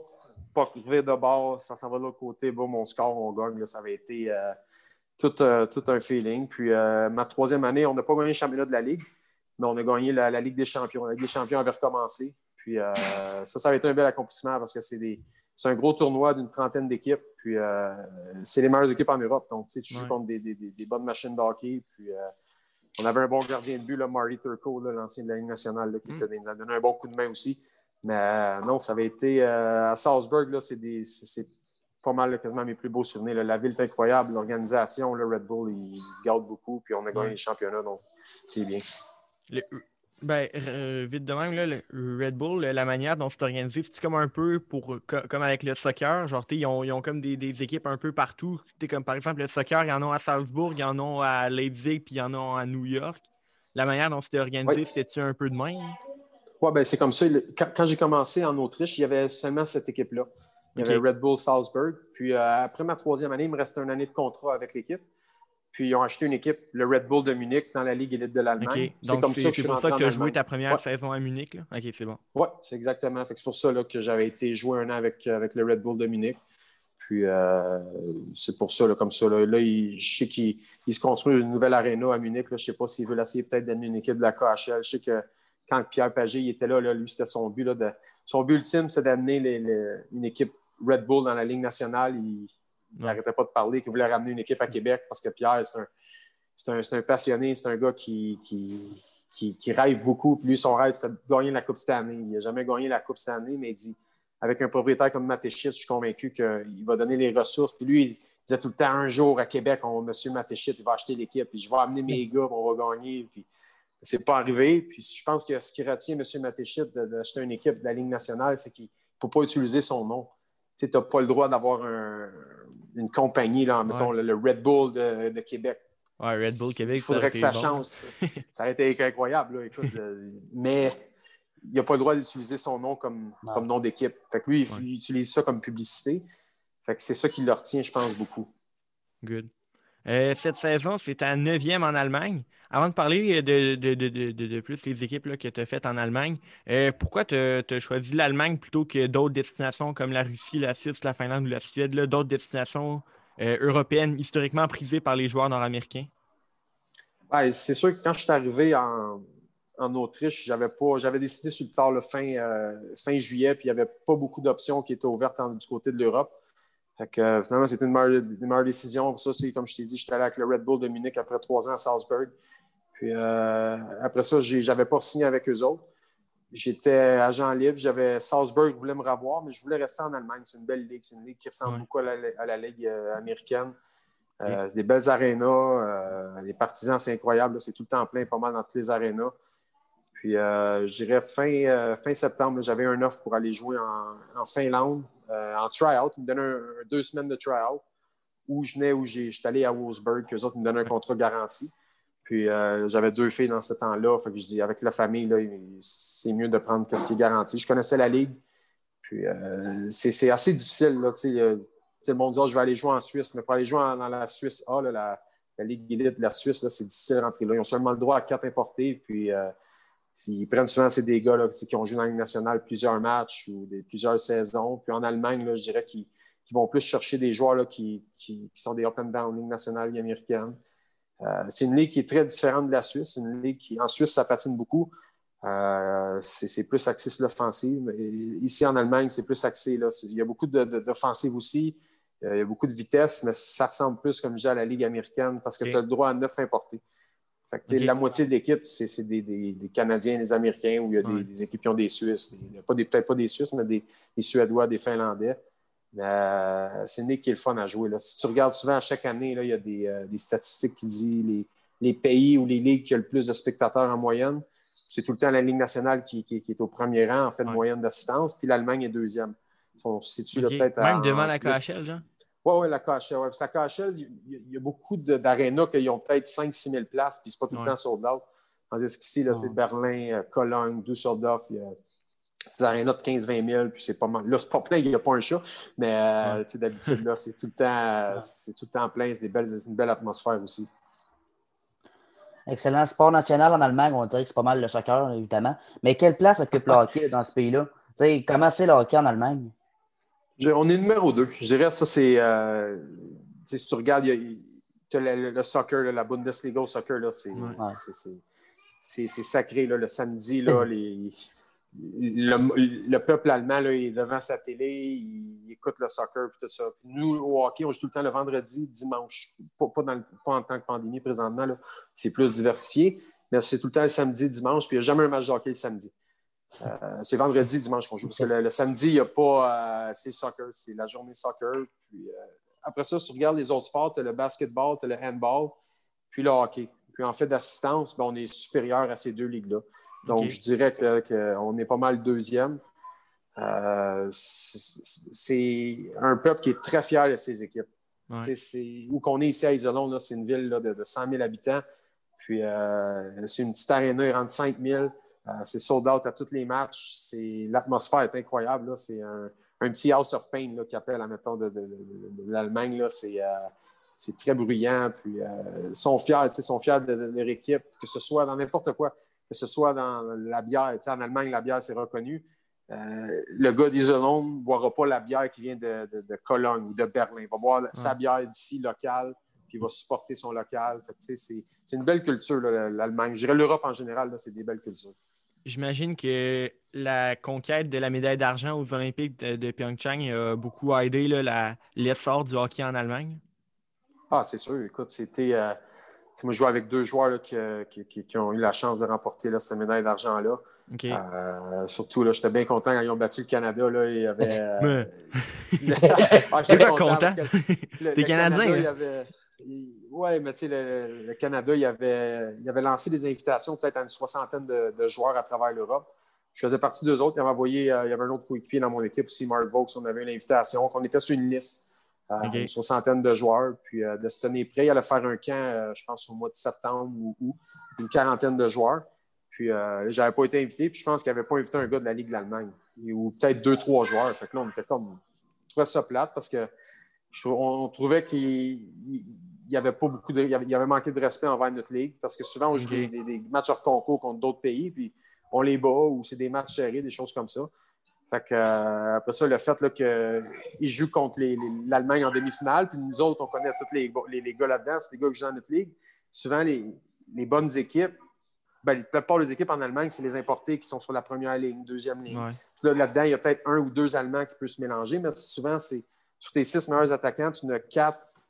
pas arrivé de bord, ça s'en va de l'autre côté, bon, mon score, on gagne. Là, ça avait été euh, tout, euh, tout un feeling. Puis, euh, ma troisième année, on n'a pas gagné le championnat de la Ligue, mais on a gagné la, la Ligue des champions. La Ligue des champions avait recommencé. Puis, ça, ça avait été un bel accomplissement parce que c'est des. C'est un gros tournoi d'une trentaine d'équipes. Puis, euh, c'est les meilleures équipes en Europe. Donc, tu sais, tu joues Ouais. contre des, des- des- bonnes machines de hockey. Puis, euh, on avait un bon gardien de but, là, Marty Turco, l'ancien de la Ligue nationale, là, qui Mm. nous a donné un bon coup de main aussi. Mais euh, non, ça avait été euh, à Salzburg, là, c'est, des- c'est- c'est pas mal là, quasiment mes plus beaux souvenirs. là. La ville est incroyable, l'organisation, le Red Bull, il garde beaucoup, puis on a gagné Ouais. les championnats, donc c'est bien. Le- ben, euh, vite de même, là, le Red Bull, la manière dont c'est organisé, c'est comme un peu pour co- comme avec le soccer. Genre, ils ont, ils ont comme des, des équipes un peu partout. Comme par exemple le soccer, ils en ont à Salzbourg, ils en ont à Leipzig, puis ils en ont à New York. La manière dont c'était organisé, Ouais. c'était-tu un peu de même? Ouais, ben, c'est comme ça. Quand, quand j'ai commencé en Autriche, il y avait seulement cette équipe-là. Il y avait Red Bull Salzburg. Puis euh, après ma troisième année, il me restait une année de contrat avec l'équipe. Puis ils ont acheté une équipe, le Red Bull de Munich, dans la Ligue élite de l'Allemagne. C'est comme ça que c'est pour ça que tu as joué ta première Ouais. saison à Munich. Là? Ok, c'est bon. Oui, c'est exactement. C'est pour ça là, que j'avais été jouer un an avec, avec le Red Bull de Munich. Puis euh, c'est pour ça, là, comme ça. Là, Là, il- je sais qu'il il se construit une nouvelle aréna à Munich. Là. Je ne sais pas s'il veut essayer peut-être d'amener une équipe de la KHL. Je sais que quand Pierre Pagé était là, là, lui, c'était son but. Là, de, son but ultime, c'est d'amener les- les- une équipe Red Bull dans la Ligue nationale. Il n'arrêtait pas de parler qu'il voulait ramener une équipe à Québec parce que Pierre, c'est un, passionné, c'est un gars qui, qui, qui, qui rêve beaucoup. Puis lui, son rêve, c'est de gagner la Coupe cette année. Il n'a jamais gagné la Coupe cette année, mais il dit avec un propriétaire comme Matéchit, je suis convaincu qu'il va donner les ressources. Puis lui, il disait tout le temps un jour à Québec, on, Monsieur Matéchit, il va acheter l'équipe, puis je vais amener mes gars, puis on va gagner. Puis c'est pas arrivé. Puis je pense que ce qui retient M. Matéchit d'acheter une équipe de la Ligue nationale, c'est qu'il ne peut pas utiliser son nom. Tu n'as pas le droit d'avoir un- une compagnie, là, mettons, le, le Red Bull de, de Québec. Ouais, Red Bull Québec. Il faudrait que ça bon. change. Ça aurait été incroyable, là, écoute. euh, [LAUGHS] mais il n'a pas le droit d'utiliser son nom comme, nom d'équipe. Fait que lui, il, Ouais. il utilise ça comme publicité. Fait que c'est ça qui le retient, je pense, beaucoup. Good. Euh, cette saison, c'est ta neuvième en Allemagne. Avant de parler de, de, de, de, de- plus les équipes là, que tu as faites en Allemagne, euh, pourquoi tu as choisi l'Allemagne plutôt que d'autres destinations comme la Russie, la Suisse, la Finlande ou la Suède, d'autres destinations euh, européennes historiquement prisées par les joueurs nord-américains? Ouais, c'est sûr que quand je suis arrivé en, en Autriche, j'avais pas, j'avais décidé sur le tard le fin, euh, fin juillet, puis il n'y avait pas beaucoup d'options qui étaient ouvertes du côté de l'Europe. Fait que, euh, finalement, c'était une meilleure, une meilleure décision. Pour ça, c'est comme je t'ai dit, j'étais allé avec le Red Bull de Munich après trois ans à Salzburg. Puis euh, après ça, j'avais pas signé avec eux autres. J'étais agent libre. J'avais Salzburg voulait me revoir, mais je voulais rester en Allemagne. C'est une belle ligue. C'est une ligue qui ressemble beaucoup à la, à la ligue euh, américaine. Euh, C'est des belles arénas. euh, les partisans, c'est incroyable. C'est tout le temps plein, pas mal dans toutes les arénas. Puis je dirais fin, fin septembre, j'avais un offre pour aller jouer en, Finlande, en try-out. Ils me donnaient deux semaines de try-out où je venais, où j'étais allé à Wolfsburg, qu'eux autres me donnaient un contrat garanti. Puis j'avais deux filles dans ce temps-là. Fait que je dis, avec la famille, c'est mieux de prendre ce qui est garanti. Je connaissais la ligue. Puis c'est assez difficile. Là, le monde dit oh, je vais aller jouer en Suisse, mais pour aller jouer dans la Suisse A, la, Ligue élite de la Suisse, c'est difficile de rentrer là. Ils ont seulement le droit à quatre importés, puis euh, ils prennent souvent ces des gars qui ont joué dans la Ligue nationale plusieurs matchs ou plusieurs saisons. Puis en Allemagne, je dirais qu'ils vont plus chercher des joueurs qui, sont des up and down, Ligue nationale, Ligue américaine. Euh, c'est une ligue qui est très différente de la Suisse. Une ligue qui, en Suisse, ça patine beaucoup. Euh, c'est plus axé sur l'offensive. Ici, en Allemagne, c'est plus axé. Là. Il y a beaucoup d'offensive aussi. Euh, il y a beaucoup de vitesse, mais ça ressemble plus, comme je dis, à la Ligue américaine parce que tu as le droit à neuf importés. La moitié de l'équipe, c'est des, Canadiens, des Américains, ou il y a des, équipes qui ont des Suisses. Peut-être pas des Suisses, mais des, Suédois, des Finlandais. Euh, c'est une qui est le fun à jouer. Si tu regardes souvent, chaque année, là, il y a euh, des, statistiques qui disent les, pays ou les ligues qui ont le plus de spectateurs en moyenne. C'est tout le temps la Ligue nationale qui, est au premier rang en fait de moyenne d'assistance, puis l'Allemagne est deuxième. On se situe peut-être Même devant la KHL, Jean? Oui, oui, la KHL. Ouais. Sa KHL, il y, a beaucoup d'arénas qui ont peut-être 5-6 000 places, puis c'est pas tout le temps sold out. Tandis qu'ici, là, c'est Berlin, euh, Cologne, Düsseldorf, il y a ces arénas de 15-20 000, puis c'est pas mal. Là, c'est pas plein, il n'y a pas un chat, mais euh, d'habitude, là, c'est tout le temps, [LAUGHS] c'est tout le temps plein, c'est une belle atmosphère aussi. Excellent. Sport national en Allemagne, on dirait que c'est pas mal le soccer, évidemment. Mais quelle place occupe le hockey dans ce pays-là? comment c'est le hockey en Allemagne? On est numéro deux. Je dirais ça, c'est. Euh, si tu regardes, il y a, le, soccer, la Bundesliga au soccer, c'est sacré. le samedi, là, les, le, peuple allemand là, est devant sa télé, il, écoute le soccer et tout ça. nous, au hockey, on joue tout le temps le vendredi, dimanche. Pas, en tant que pandémie présentement, c'est plus diversifié, mais c'est tout le temps le samedi, dimanche, puis il n'y a jamais un match de hockey le samedi. Euh, c'est vendredi, dimanche qu'on joue. Parce que le, samedi, il n'y a pas. Euh, c'est soccer, c'est la journée soccer. Puis, euh, après ça, si tu regardes les autres sports, tu as le basketball, tu as le handball, puis le hockey. Puis en fait d'assistance, ben, on est supérieur à ces deux ligues-là. Donc, je dirais qu'on est pas mal deuxième. c'est un peuple qui est très fier de ses équipes. Où qu'on est ici à Isolon, c'est une ville de, de, 100 000 habitants. Puis c'est une petite aréna, il rentre 5 000. Euh, c'est sold out à tous les matchs. L'atmosphère est incroyable. C'est un, petit House of Pain qui appelle, la méthode de, l'Allemagne. Euh, c'est très bruyant. Puis, euh, ils sont fiers, sont fiers de, leur équipe, que ce soit dans n'importe quoi, que ce soit dans la bière. en Allemagne, la bière, c'est reconnu. le gars d'Isolon ne boira pas la bière qui vient de, Cologne ou de Berlin. Il va boire sa bière d'ici, locale, puis il va supporter son local. C'est une belle culture, l'Allemagne. Je dirais l'Europe en général, c'est des belles cultures. J'imagine que la conquête de la médaille d'argent aux Olympiques de, Pyeongchang a beaucoup aidé l'effort du hockey en Allemagne. Ah, c'est sûr. Écoute, c'était. Euh, moi, je jouais avec deux joueurs qui, ont eu la chance de remporter cette médaille d'argent-là. Euh, surtout, j'étais bien content quand ils ont battu le Canada. Là, il y avait, [LAUGHS] euh... [LAUGHS] ah, pas content. T'es Canadien. Hein? Oui, mais tu sais, le, Canada, il avait, il avait lancé des invitations peut-être à une soixantaine de, joueurs à travers l'Europe. Je faisais partie d'eux autres. Il, envoyé, euh, il y avait un autre coéquipier dans mon équipe aussi, Mark Vaux. On avait une invitation. On était sur une liste, euh, une soixantaine de joueurs. Puis euh, de se tenir prêt, il allait faire un camp, je pense, au mois de septembre ou août, une quarantaine de joueurs. Puis je n'avais pas été invité. Puis je pense qu'il n'avait pas invité un gars de la Ligue de l'Allemagne. Ou peut-être deux, trois joueurs. Fait que là, on était comme. On trouvait ça plate parce que on trouvait qu'il y avait pas beaucoup de, il y avait manqué de respect envers notre ligue parce que souvent on joue des, matchs hors concours contre d'autres pays puis on les bat ou c'est des matchs serrés, des choses comme ça. Fait que, euh, après ça, le fait qu'ils jouent contre l'Allemagne en demi-finale, puis nous autres, on connaît tous les, les, gars là-dedans, c'est des gars qui jouent dans notre ligue. Souvent, les, bonnes équipes, ben, la plupart des équipes en Allemagne, c'est les importés qui sont sur la première ligne, deuxième ligne. Là-dedans, il y a peut-être un ou deux Allemands qui peuvent se mélanger, mais souvent, c'est sur tes six meilleurs attaquants, tu en as quatre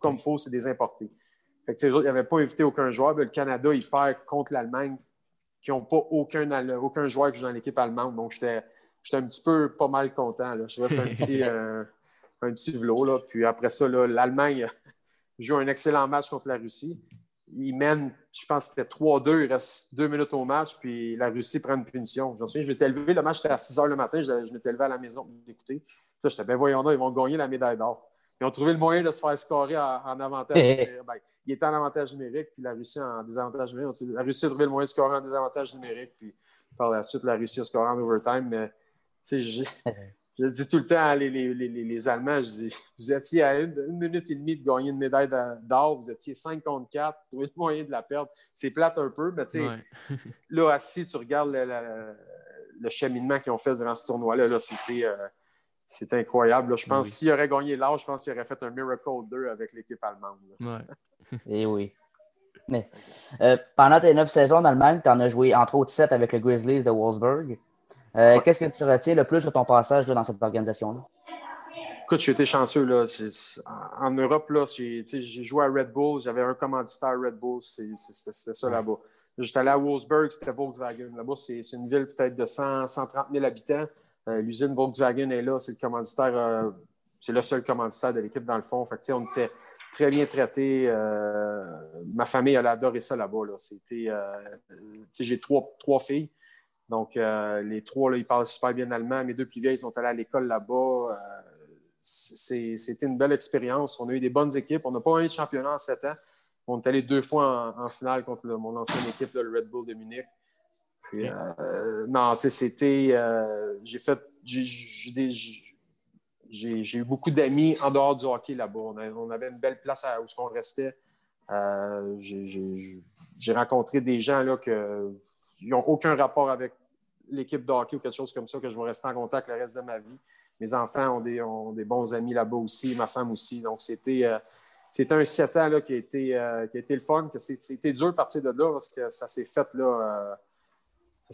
comme faux, c'est des importés. Fait que, ils n'avaient pas invité aucun joueur. le Canada, il perd contre l'Allemagne, qui n'ont pas aucun, aucun joueur qui joue dans l'équipe allemande. Donc, j'étais un petit peu pas mal content. Là. Je reste un [LAUGHS] petit, euh, un petit. Là. Puis après ça, l'Allemagne [LAUGHS] joue un excellent match contre la Russie. ils mènent, je pense que c'était 3-2, il reste deux minutes au match, puis la Russie prend une punition. Je me souviens, je m'étais levé, le match était à 6 h le matin, je, m'étais levé à la maison pour l'écouter. Là, j'étais, voyons, là, ils vont gagner la médaille d'or. Ils ont trouvé le moyen de se faire scorer en, avantage numérique. Ben, il était en avantage numérique, puis la Russie en désavantage numérique. La Russie a trouvé le moyen de scorer en désavantage numérique, puis par la suite, la Russie a scoré en overtime. Mais, je [LAUGHS] dis tout le temps à les, les, les, les, Allemands, je dis, [LAUGHS] vous étiez à une, minute et demie de gagner une médaille d'or, vous étiez 5 contre 4, vous avez le moyen de la perdre. C'est plate un peu, mais tu sais, [LAUGHS] là, assis, tu regardes le, le, cheminement qu'ils ont fait durant ce tournoi-là, -là, c'était euh, incroyable. Je pense que s'il aurait gagné l'or, je pense qu'il aurait fait un Miracle 2 avec l'équipe allemande. et [LAUGHS] eh oui. Mais, euh, pendant tes neuf saisons en Allemagne, tu en as joué entre autres sept avec le Grizzlies de Wolfsburg. Euh, qu'est-ce que tu retiens le plus de ton passage dans cette organisation-là? Écoute, j'ai été chanceux. Là. En Europe, j'ai joué à Red Bull. J'avais un commanditaire Red Bull. C'était ça là-bas. J'étais allé à Wolfsburg, c'était Volkswagen. Là-bas, c'est une ville peut-être de 100, 130 000 habitants. Euh, l'usine Volkswagen est là. C'est le commanditaire, euh, c'est le seul commanditaire de l'équipe dans le fond. On était très bien traités. ma famille, elle a adoré ça là-bas. Là. J'ai trois, filles. Donc, euh, les trois, ils parlent super bien allemand. Mes deux plus vieilles sont allés à l'école là-bas. Euh, c'était une belle expérience. On a eu des bonnes équipes. On n'a pas eu de championnat en sept ans. On est allé deux fois en, finale contre mon ancienne équipe, le Red Bull de Munich. Puis, euh, non, c'était. j'ai fait. J'ai eu beaucoup d'amis en dehors du hockey là-bas. On, avait une belle place où on restait. j'ai rencontré des gens là, que ils n'ont aucun rapport avec l'équipe de hockey ou quelque chose comme ça, que je vais rester en contact le reste de ma vie. Mes enfants ont des, ont des bons amis là-bas aussi, ma femme aussi. Donc, c'était, euh, c'était un sept ans là, qui, a été, euh, qui a été le fun. Que c'était dur de partir de là parce que ça s'est fait là. Euh,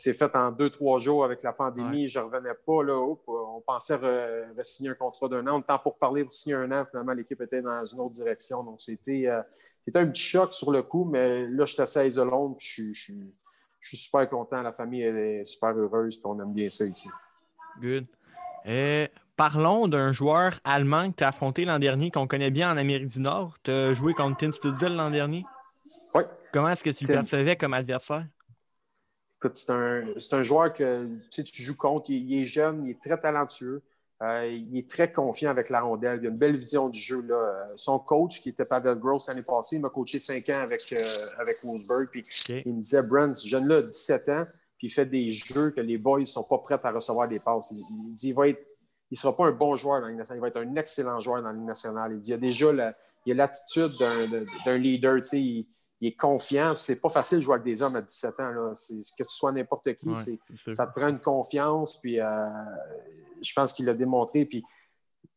s'est fait en deux, trois jours avec la pandémie. Je ne revenais pas. Là, on pensait re-signer un contrat d'un an. On temps pour parler de signer un an. Finalement, l'équipe était dans une autre direction. Donc, c'était, c'était un petit choc sur le coup, mais là, je suis assez isolé. Je, je, je suis super content. La famille est super heureuse, on aime bien ça ici. Good. Euh, parlons d'un joueur allemand que tu as affronté l'an dernier, qu'on connaît bien en Amérique du Nord. Tu as joué contre Tim Studzil l'an dernier? Oui. Comment est-ce que tu le percevais comme adversaire? Écoute, c'est un, un, joueur que tu, tu joues contre. il, est jeune, il est très talentueux. Euh, il est très confiant avec la rondelle. Il a une belle vision du jeu. Là. Son coach, qui était Pavel Gross l'année passée, il m'a coaché cinq ans avec, euh, avec Wolfsburg. Puis Il me disait, Brent, ce jeune-là a 17 ans, puis il fait des jeux que les boys ne sont pas prêts à recevoir des passes. Il, dit, il va être, il ne sera pas un bon joueur dans la Ligue nationale, il va être un excellent joueur dans la Ligue nationale. Il dit, il a déjà la, il a l'attitude d'un leader. Il, il, est confiant. C'est pas facile de jouer avec des hommes à 17 ans. Là. Que tu sois n'importe qui, ça te prend une confiance. Puis, euh, je pense qu'il l'a démontré. Puis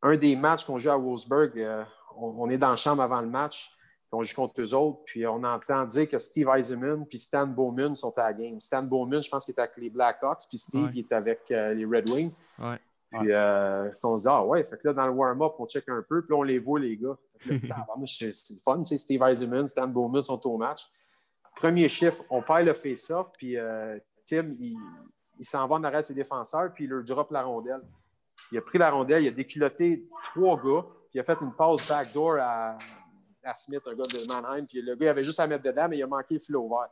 un des matchs qu'on joue à Wolfsburg, euh, on, est dans la chambre avant le match, on joue contre eux autres, puis on entend dire que Steve Eisenman puis Stan Bowman sont à la game. Stan Bowman, je pense qu'il était avec les Blackhawks, puis Steve, il est avec euh, les Red Wings. Puis euh, on se dit, ah ouais, fait que là, dans le warm-up, on check un peu, puis là, on les voit, les gars. [LAUGHS] c'est fun, tu Steve Eisenman, Stan Bowman sont au match. Premier chiffre, on perd le face-off, puis Tim, il, il s'en va en arrière de ses défenseurs, puis il leur drop la rondelle. Il a pris la rondelle, il a déculotté trois gars, puis il a fait une passe backdoor à, à Smith, un gars de Mannheim, puis le gars il avait juste à mettre dedans, mais il a manqué le flow ouvert.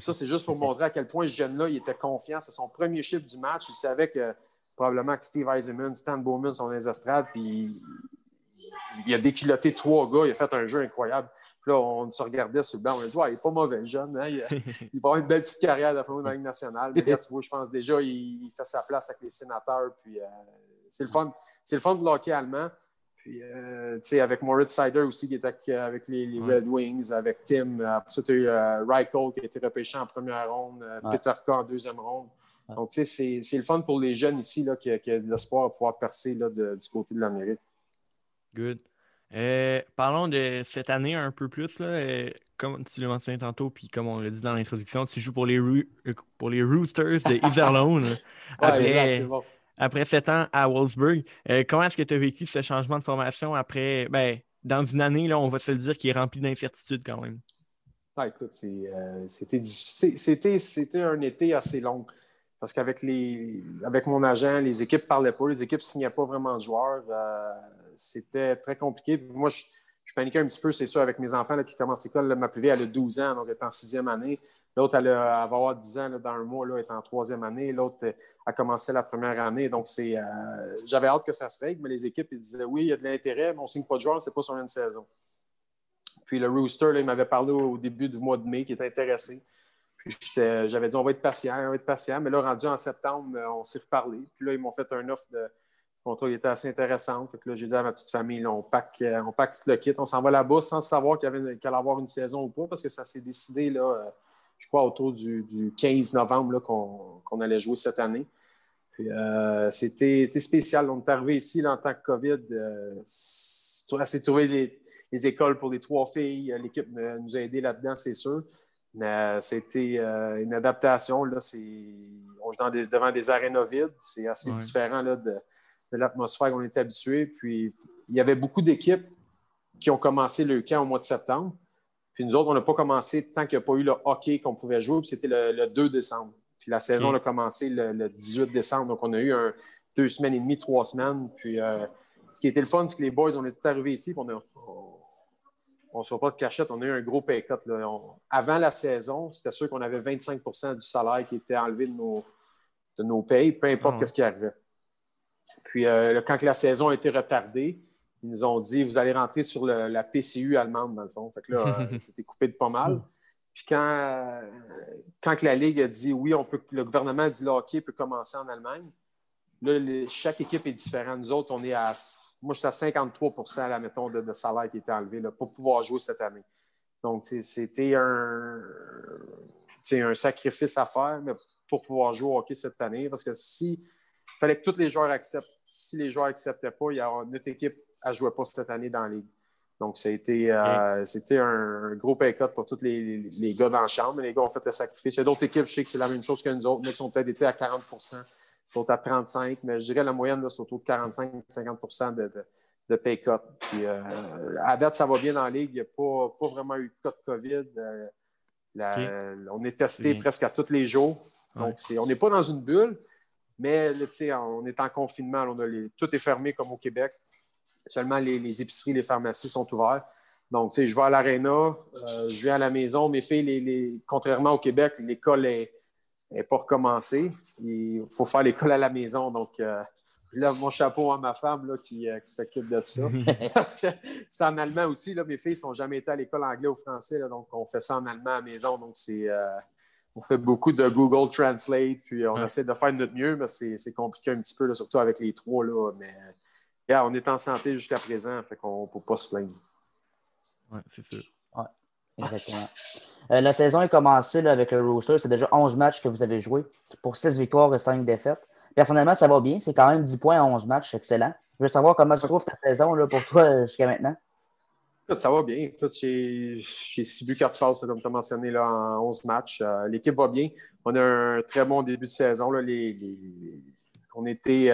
Ça, c'est juste pour montrer à quel point ce jeune-là, il était confiant. C'est son premier chiffre du match. Il savait que probablement que Steve Eisenman, Stan Bowman sont dans les estrades, puis il a déculotté trois gars. Il a fait un jeu incroyable. Puis là, on se regardait sur le banc, on a dit, ouais, il n'est pas mauvais, le jeune. Hein? [LAUGHS] Il, va avoir une belle petite carrière de dans la Ligue nationale. Mais là, tu vois, je pense déjà, il, fait sa place avec les sénateurs. Puis euh, c'est le fun. C'est le fun de l'hockey allemand. Puis, euh, tu sais, avec Moritz Sider aussi, qui était avec, les, Red Wings, avec Tim. Après ça, tu as eu euh, qui a été repêché en première ronde, Peter K en deuxième ronde. Donc, tu sais, c'est le fun pour les jeunes ici là, qui, qui ont de l'espoir de pouvoir percer là, du côté de l'Amérique. Good. Euh, parlons de cette année un peu plus. Là, euh, comme tu l'as mentionné tantôt, puis comme on l'a dit dans l'introduction, tu joues pour les, euh, pour les Roosters de [LAUGHS] Iserlohn après, après sept ans à Wolfsburg. comment est-ce que tu as vécu ce changement de formation après, ben, dans une année, là, on va se le dire, qui est remplie d'incertitudes quand même? Ah, écoute, c'était C'était un été assez long. Parce qu'avec les avec mon agent, les équipes ne parlaient pas, les équipes ne signaient pas vraiment de joueurs c'était très compliqué. moi, je, paniquais un petit peu, c'est sûr, avec mes enfants qui commencent l'école. Ma plus vieille, elle a 12 ans, donc elle est en sixième année. L'autre, elle, va avoir 10 ans dans un mois, là, elle est en troisième année. L'autre a commencé la première année. Donc, c'est, euh, j'avais hâte que ça se règle, mais les équipes ils disaient oui, il y a de l'intérêt, mais on ne signe pas de joueur, c'est pas sur une saison. Puis le Rooster, il m'avait parlé au début du mois de mai qu'il était intéressé. J'avais dit on va être patient, on va être patient. Mais là, rendu en septembre, on s'est reparlé. Puis là, ils m'ont fait un offre de contrat qui était assez intéressant. Fait que là, j'ai dit à ma petite famille, on pack, euh, on tout le kit, on s'en va là-bas sans savoir qu'il allait avoir une saison ou pas, parce que ça s'est décidé là, euh, je crois, autour du, 15 novembre qu'on allait jouer cette année. Euh, c'était spécial. On est arrivé ici en tant que COVID. Euh, s'est trouvé des, écoles pour les trois filles. L'équipe nous a aidés là-dedans, c'est sûr. Mais c'était euh, une adaptation. Là, on joue devant des arénas vides. C'est assez différent là, de, de l'atmosphère qu'on est habitué. Puis il y avait beaucoup d'équipes qui ont commencé le camp au mois de septembre. Puis nous autres, on n'a pas commencé tant qu'il n'y a pas eu le hockey qu'on pouvait jouer. Puis c'était le, 2 décembre. Puis la saison a commencé le, 18 décembre. Donc on a eu deux semaines et demie, trois semaines. Puis euh, ce qui était le fun, c'est que les boys, on est tous arrivés ici. Puis on ne se voit pas de cachette. On a eu un gros pay cut. avant la saison, c'était sûr qu'on avait 25% du salaire qui était enlevé de nos, de nos payes, peu importe ah ce qui arrivait. Puis euh, quand la saison a été retardée, ils nous ont dit vous allez rentrer sur la PCU allemande, dans le fond. Fait que là, [LAUGHS] euh, c'était coupé de pas mal. Puis quand, euh, quand la Ligue a dit oui, on peut, le gouvernement a dit le hockey peut commencer en Allemagne, là, chaque équipe est différente. Nous autres, on est à. Moi, je suis à 53 là, mettons, de, salaire qui était enlevé là, pour pouvoir jouer cette année. Donc, c'était un, un sacrifice à faire mais pour pouvoir jouer au hockey cette année. Parce que si fallait que tous les joueurs acceptent. Si les joueurs n'acceptaient pas, il y a notre équipe ne jouait pas cette année dans la ligue. Donc, c'était euh, un gros pay cut pour tous les, les, gars dans la chambre. Les gars ont fait le sacrifice. Il y a d'autres équipes, je sais que c'est la même chose que nous autres. Nous qui ont peut-être été à 40 sont à 35 mais je dirais la moyenne, c'est autour de 45-50 de, de, de, pay cut. Puis, euh, à date, ça va bien dans la ligue. Il n'y a pas, pas, vraiment eu de cas de COVID. Euh, on est testé presque à tous les jours. Donc, on n'est pas dans une bulle, mais on est en confinement. tout est fermé comme au Québec. Seulement les, épiceries, les pharmacies sont ouvertes. Donc, tu sais, je vais à l'aréna, euh, je vais à la maison. Mes filles, les, contrairement au Québec, l'école n'est pas recommencée. Il faut faire l'école à la maison. Donc, euh, je lève mon chapeau à ma femme là, qui, euh, s'occupe de ça. [LAUGHS] Parce que c'est en allemand aussi. Là, mes filles ne sont jamais été à l'école anglais ou français. donc, on fait ça en allemand à la maison. Donc, c'est. on fait beaucoup de Google Translate, puis on essaie de faire notre mieux, mais c'est compliqué un petit peu, surtout avec les trois. Là, mais on est en santé jusqu'à présent, fait qu'on ne peut pas se plaindre. Oui, c'est sûr. Ouais, exactement. [LAUGHS] Euh, la saison est commencée avec le Rooster. C'est déjà 11 matchs que vous avez joués pour 6 victoires et 5 défaites. Personnellement, ça va bien. C'est quand même 10 points en 11 matchs. Excellent. Je veux savoir comment tu trouves ta saison là, pour toi euh, jusqu'à maintenant. ça va bien. J'ai 6 buts, 4 passes, comme tu as mentionné, là, en 11 matchs. Euh, l'équipe va bien. On a un très bon début de saison. On n'était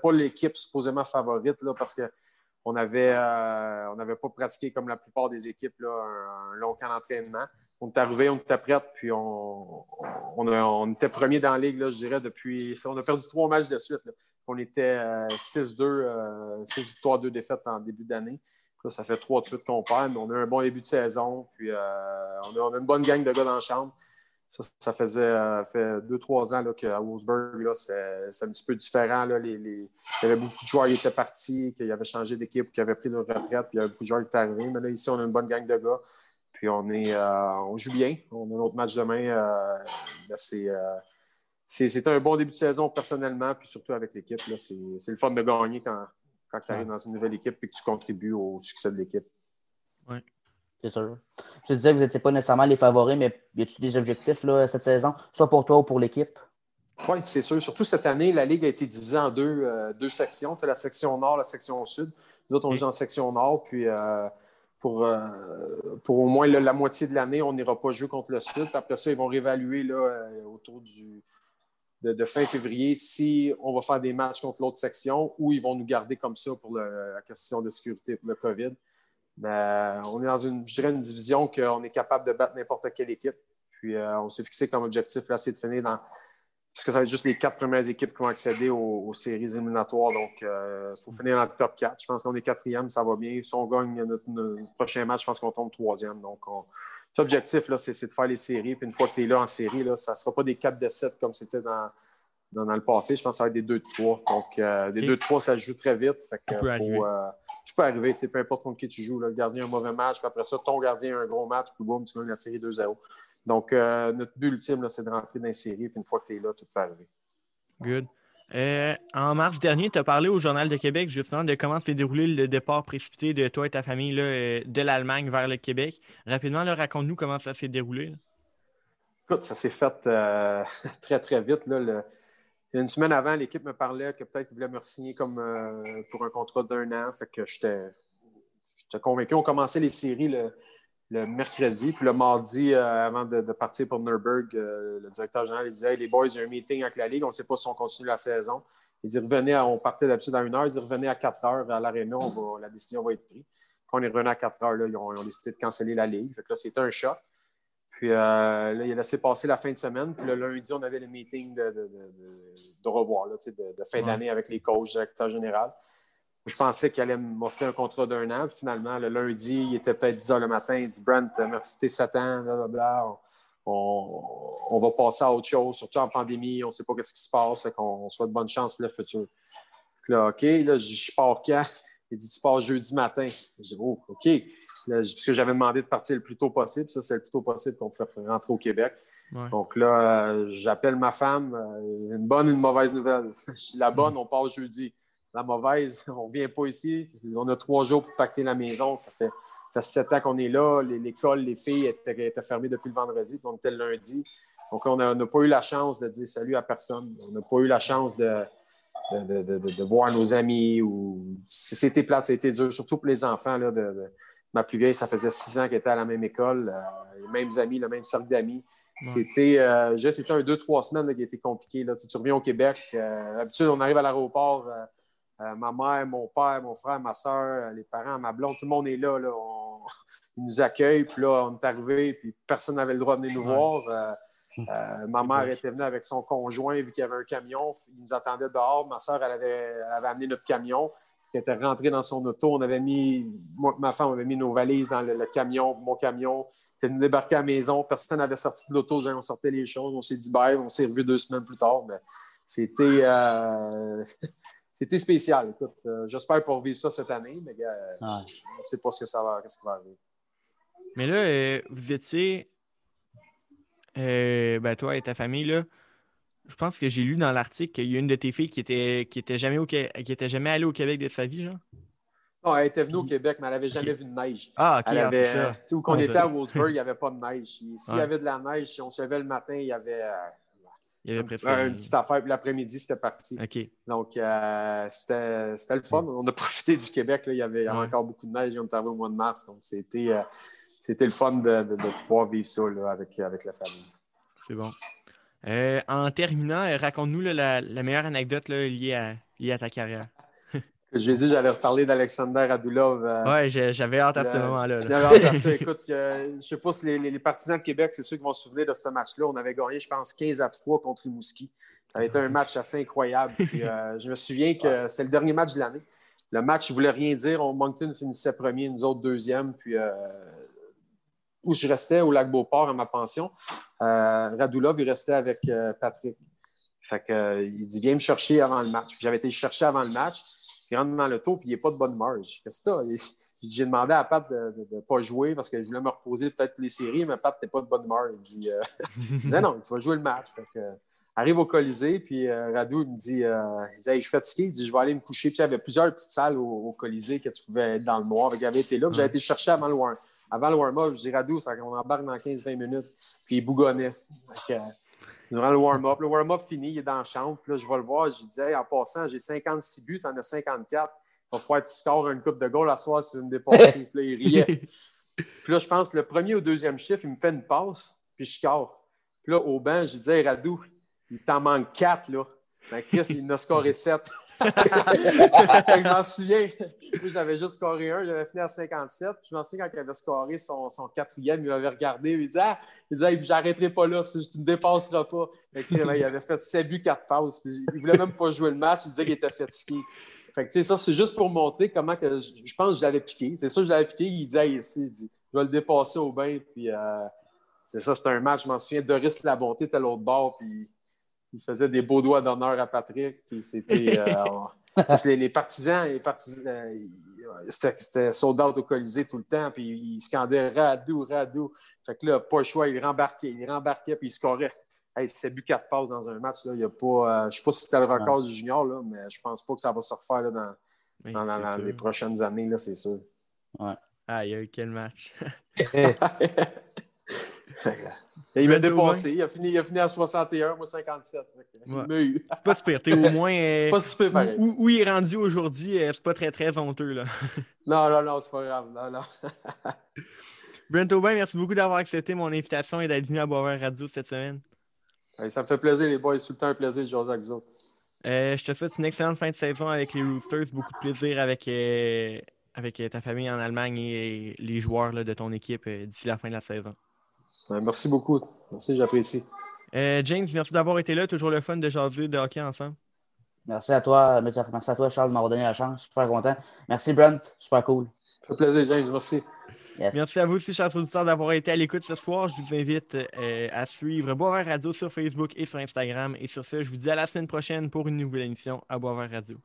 pas l'équipe supposément favorite parce qu'on n'avait euh, on pas pratiqué comme la plupart des équipes là, un, long camp d'entraînement. On est arrivé, on était prêts, puis on, on, était premier dans la ligue, là, je dirais, depuis. On a perdu trois matchs de suite. On était 6-2, 6 euh, victoires, 2 défaites en début d'année. ça fait trois de suite qu'on perd, mais on a un bon début de saison. Puis on, a, une bonne gang de gars dans la chambre. Ça, faisait euh, fait deux, trois ans qu'à Wolfsburg, c'était un petit peu différent. Il y avait beaucoup de joueurs qui étaient partis, qui avaient changé d'équipe, qui avaient pris leur retraite, puis il y avait beaucoup de joueurs qui étaient arrivés. Mais là, ici, on a une bonne gang de gars. Puis on, est, euh, on joue bien. On a notre match demain. Euh, c'est un bon début de saison personnellement, puis surtout avec l'équipe. C'est le fun de gagner quand, quand tu arrives dans une nouvelle équipe et que tu contribues au succès de l'équipe. Oui. C'est sûr. Je te disais que vous n'étiez pas nécessairement les favoris, mais y a-t-il des objectifs là, cette saison, soit pour toi ou pour l'équipe? Oui, c'est sûr. Surtout cette année, la Ligue a été divisée en deux, euh, deux sections. Tu as la section nord, la section sud. Nous autres, on joue en section nord, puis euh, pour, euh, pour au moins la moitié de l'année, on n'ira pas jouer contre le sud. Puis après ça, ils vont réévaluer là, autour du, de, fin février si on va faire des matchs contre l'autre section ou ils vont nous garder comme ça pour la question de sécurité pour le COVID. Ben, on est dans une, je une division qu'on est capable de battre n'importe quelle équipe. Puis euh, on s'est fixé comme objectif, là, c'est de finir dans, parce que ça va être juste les quatre premières équipes qui vont accéder aux, séries éliminatoires. Donc, il euh, faut finir dans le top 4. Je pense qu'on est quatrième, ça va bien. Si on gagne notre, prochain match, je pense qu'on tombe troisième. Donc, l'objectif, c'est de faire les séries. Puis une fois que tu es là en série, là, ça ne sera pas des 4 de 7 comme c'était dans, dans, le passé. Je pense que ça va être des 2 de 3. Donc, euh, des 2 de 3, ça se joue très vite. Fait que. Euh, tu peux arriver, peu importe contre qui tu joues. le gardien a un mauvais match, puis après ça, ton gardien a un gros match, puis boum, tu gagnes la série 2-0. Donc, euh, notre but ultime, c'est de rentrer dans les séries, puis une fois que tu es là, tout peut arriver. Good. Euh, en mars dernier, tu as parlé au Journal de Québec justement de comment s'est déroulé le départ précipité de toi et ta famille là, euh, de l'Allemagne vers le Québec. Rapidement, raconte-nous comment ça s'est déroulé. Écoute, ça s'est fait [LAUGHS] très, très vite. Là, Une semaine avant, l'équipe me parlait que peut-être qu'ils voulaient me signer comme, pour un contrat d'un an. Fait que j'étais convaincu. On commençait les séries le, le mercredi. Puis le mardi, euh, avant de, partir pour Nürburgring, euh, le directeur général il disait les boys, il y a un meeting avec la Ligue, on ne sait pas si on continue la saison. Il dit revenez, on partait d'habitude à une heure, il dit revenez à quatre heures à l'aréna, la décision va être prise. Quand on est revenu à quatre heures, là, ils, ont, décidé de canceller la Ligue. Fait que là, c'était un choc. Puis euh, là, il a laissé passer la fin de semaine. Puis le lundi, on avait le meeting de, de, revoir, là, de, fin d'année avec les coachs, directeur général. Je pensais qu'il allait m'offrir un contrat d'un an. finalement, le lundi, il était peut-être 10 heures le matin. Il dit Brent, merci t'es Satan, blablabla. On, on, va passer à autre chose, surtout en pandémie. On ne sait pas ce qui se passe. Fait qu'on souhaite bonne chance pour le futur. là, OK, là, je pars quand? Il dit Tu pars jeudi matin. Je dis Oh, OK. parce que j'avais demandé de partir le plus tôt possible. Ça, c'est le plus tôt possible qu'on peut rentrer au Québec. Donc là, euh, j'appelle ma femme. Euh, une bonne, une mauvaise nouvelle? [LAUGHS] la bonne, on part jeudi la mauvaise, on ne vient pas ici. On a trois jours pour pacter la maison. Ça fait, sept ans qu'on est là. L'école, les filles étaient, fermées depuis le vendredi, puis on était le lundi. Donc, on n'a pas eu la chance de dire salut à personne. On n'a pas eu la chance de, de, voir nos amis. Ou... C'était plate, c'était dur, surtout pour les enfants. Là, de, ma plus vieille, ça faisait six ans qu'elle était à la même école, euh, les mêmes amis, le même cercle d'amis. C'était euh, juste un deux, trois semaines qui était compliqué. Là. Tu, reviens au Québec. Euh, d'habitude, on arrive à l'aéroport. Euh, ma mère, mon père, mon frère, ma soeur, les parents, ma blonde, tout le monde est là. là. [LAUGHS] Ils nous accueillent, puis là, on est arrivé, puis personne n'avait le droit de venir nous voir. Euh, euh, ma mère était venue avec son conjoint, vu qu'il y avait un camion. Il nous attendait dehors. Ma soeur, elle avait, amené notre camion. Elle était rentrée dans son auto. On avait mis, moi ma femme, on avait mis nos valises dans le, camion, mon camion. était nous débarquer à la maison. Personne n'avait sorti de l'auto. On sortait les choses. On s'est dit bye. On s'est revus deux semaines plus tard. Mais c'était. [LAUGHS] c'était spécial. Écoute, euh, j'espère pour vivre ça cette année, mais euh, on ne sait pas ce que ça va, ce qui va arriver. Mais là, euh, vous étiez, ben, toi et ta famille, là, je pense que j'ai lu dans l'article qu'il y a une de tes filles qui était, qui était, jamais, au, qui était jamais allée au Québec de sa vie, genre. Non, elle était venue au Québec, mais elle n'avait jamais vu de neige. Ah, ok. Elle où on était à Wolfsburg, il n'y avait pas de neige. [LAUGHS] S'il y avait de la neige, si on se levait le matin, il y avait il avait Une petite affaire, puis l'après-midi, c'était parti. Donc, euh, c'était le fun. On a profité du Québec. Là. Il y avait encore beaucoup de neige. On était au mois de mars. Donc, c'était euh, le fun de, de, pouvoir vivre ça avec, avec la famille. C'est bon. Euh, en terminant, raconte-nous la, la, meilleure anecdote liée, à, liée à ta carrière. Je lui ai dit j'allais reparler d'Alexander Radulov. Euh, oui, j'avais hâte à ce moment-là. J'avais hâte à ça. [LAUGHS] Écoute, je ne sais pas si les, partisans de Québec, c'est ceux qui vont se souvenir de ce match-là. On avait gagné, je pense, 15 à 3 contre Rimouski. Ça a été un match assez incroyable. Euh, [LAUGHS] je me souviens que c'est le dernier match de l'année. Le match, il ne voulait rien dire. On, Moncton finissait premier, nous autres deuxième. Puis euh, où je restais, au lac Beauport, à ma pension, Radulov, il restait avec Patrick. Fait que, il dit Viens me chercher avant le match. J'avais été chercher avant le match. Il rentre dans le tour, puis il n'est pas de bonne marge. Qu'est-ce que c'est? J'ai demandé à Pat de ne pas jouer parce que je voulais me reposer peut-être les séries, mais Pat n'était pas de bonne marge. Il dit, euh, [LAUGHS] il disait non, tu vas jouer le match. arrive au Colisée, puis euh, Radou il me dit, euh, il dit je suis fatigué, il dit je vais aller me coucher. Puis il y avait plusieurs petites salles au, Colisée que tu pouvais être dans le noir. Il avait été là, j'avais été chercher avant le warm avant le warm-up. Je dis Radou, ça, on embarque dans 15-20 minutes. Puis il bougonnait durant le warm-up. Le warm-up fini, il est dans la chambre. Puis là, je vais le voir. Je dis, en passant, j'ai 56 buts, t'en as 54. Il va falloir que tu scores une coupe de goal à soir si tu veux me dépasser. [LAUGHS] puis là, il riait. Puis là, je pense le premier ou deuxième chiffre, il me fait une passe, puis je score. Puis là, au banc, je dis, hey, Radou, il t'en manque quatre, là. Ben, Chris, il en a scoré 7. [LAUGHS] je m'en souviens. J'avais juste scoré un. J'avais fini à 57. Puis je m'en souviens quand il avait scoré son, son quatrième, il m'avait regardé. Il disait Ah, il disait, j'arrêterai pas là, tu ne dépasseras pas. Il avait fait 7 buts, 4 passes. Puis il voulait même pas jouer le match. Il disait qu'il était fatigué. Fait que, ça, c'est juste pour montrer comment que je, pense que je l'avais piqué. C'est ça, je l'avais piqué. Il disait, il dit, je vais le dépasser au bain. Puis euh, c'est ça, c'était un match. Je m'en souviens, Doris Labonté était à l'autre bord. Puis il faisait des beaux doigts d'honneur à Patrick. Puis c'était. Euh, [LAUGHS] les, partisans, les partisans euh, c'était sold out au Colisée tout le temps. Puis il scandait Radou, Radou. Fait que là, pas le choix, il rembarquait, il rembarquait, puis il scorait. Hey, c'est bu quatre passes dans un match. Là, il y a pas, euh, je ne sais pas si c'était le record du junior, là, mais je pense pas que ça va se refaire là, dans, dans, les prochaines années, c'est sûr. Ouais. Aïe, quel match. [LAUGHS] [LAUGHS] il m'a dépassé. Il a, fini, il a fini à 61, moi 57. C'est pas super. T'es au [LAUGHS] moins. c'est pas super pareil. Où, il est rendu aujourd'hui, euh, c'est pas très très honteux. Là. [LAUGHS] non, non, non, c'est pas grave. Non, non. [LAUGHS] Brent Aubin, merci beaucoup d'avoir accepté mon invitation et d'être venu à Boisvert Radio cette semaine. ça me fait plaisir, les boys. C'est tout le temps un plaisir de jouer avec vous euh, je te souhaite une excellente fin de saison avec les Roosters. Beaucoup de plaisir avec, euh, avec ta famille en Allemagne et les joueurs de ton équipe d'ici la fin de la saison. Merci beaucoup. Merci, j'apprécie. Euh, James, merci d'avoir été là. Toujours le fun de jaser de hockey ensemble. Merci à toi, merci à toi, Charles, de m'avoir donné la chance. Super content. Merci, Brent. Super cool. Ça fait plaisir, James. Merci. Merci à vous aussi, chers auditeurs, d'avoir été à l'écoute ce soir. Je vous invite euh, à suivre Boisvert Radio sur Facebook et sur Instagram. Et sur ce, je vous dis à la semaine prochaine pour une nouvelle émission à Boisvert Radio.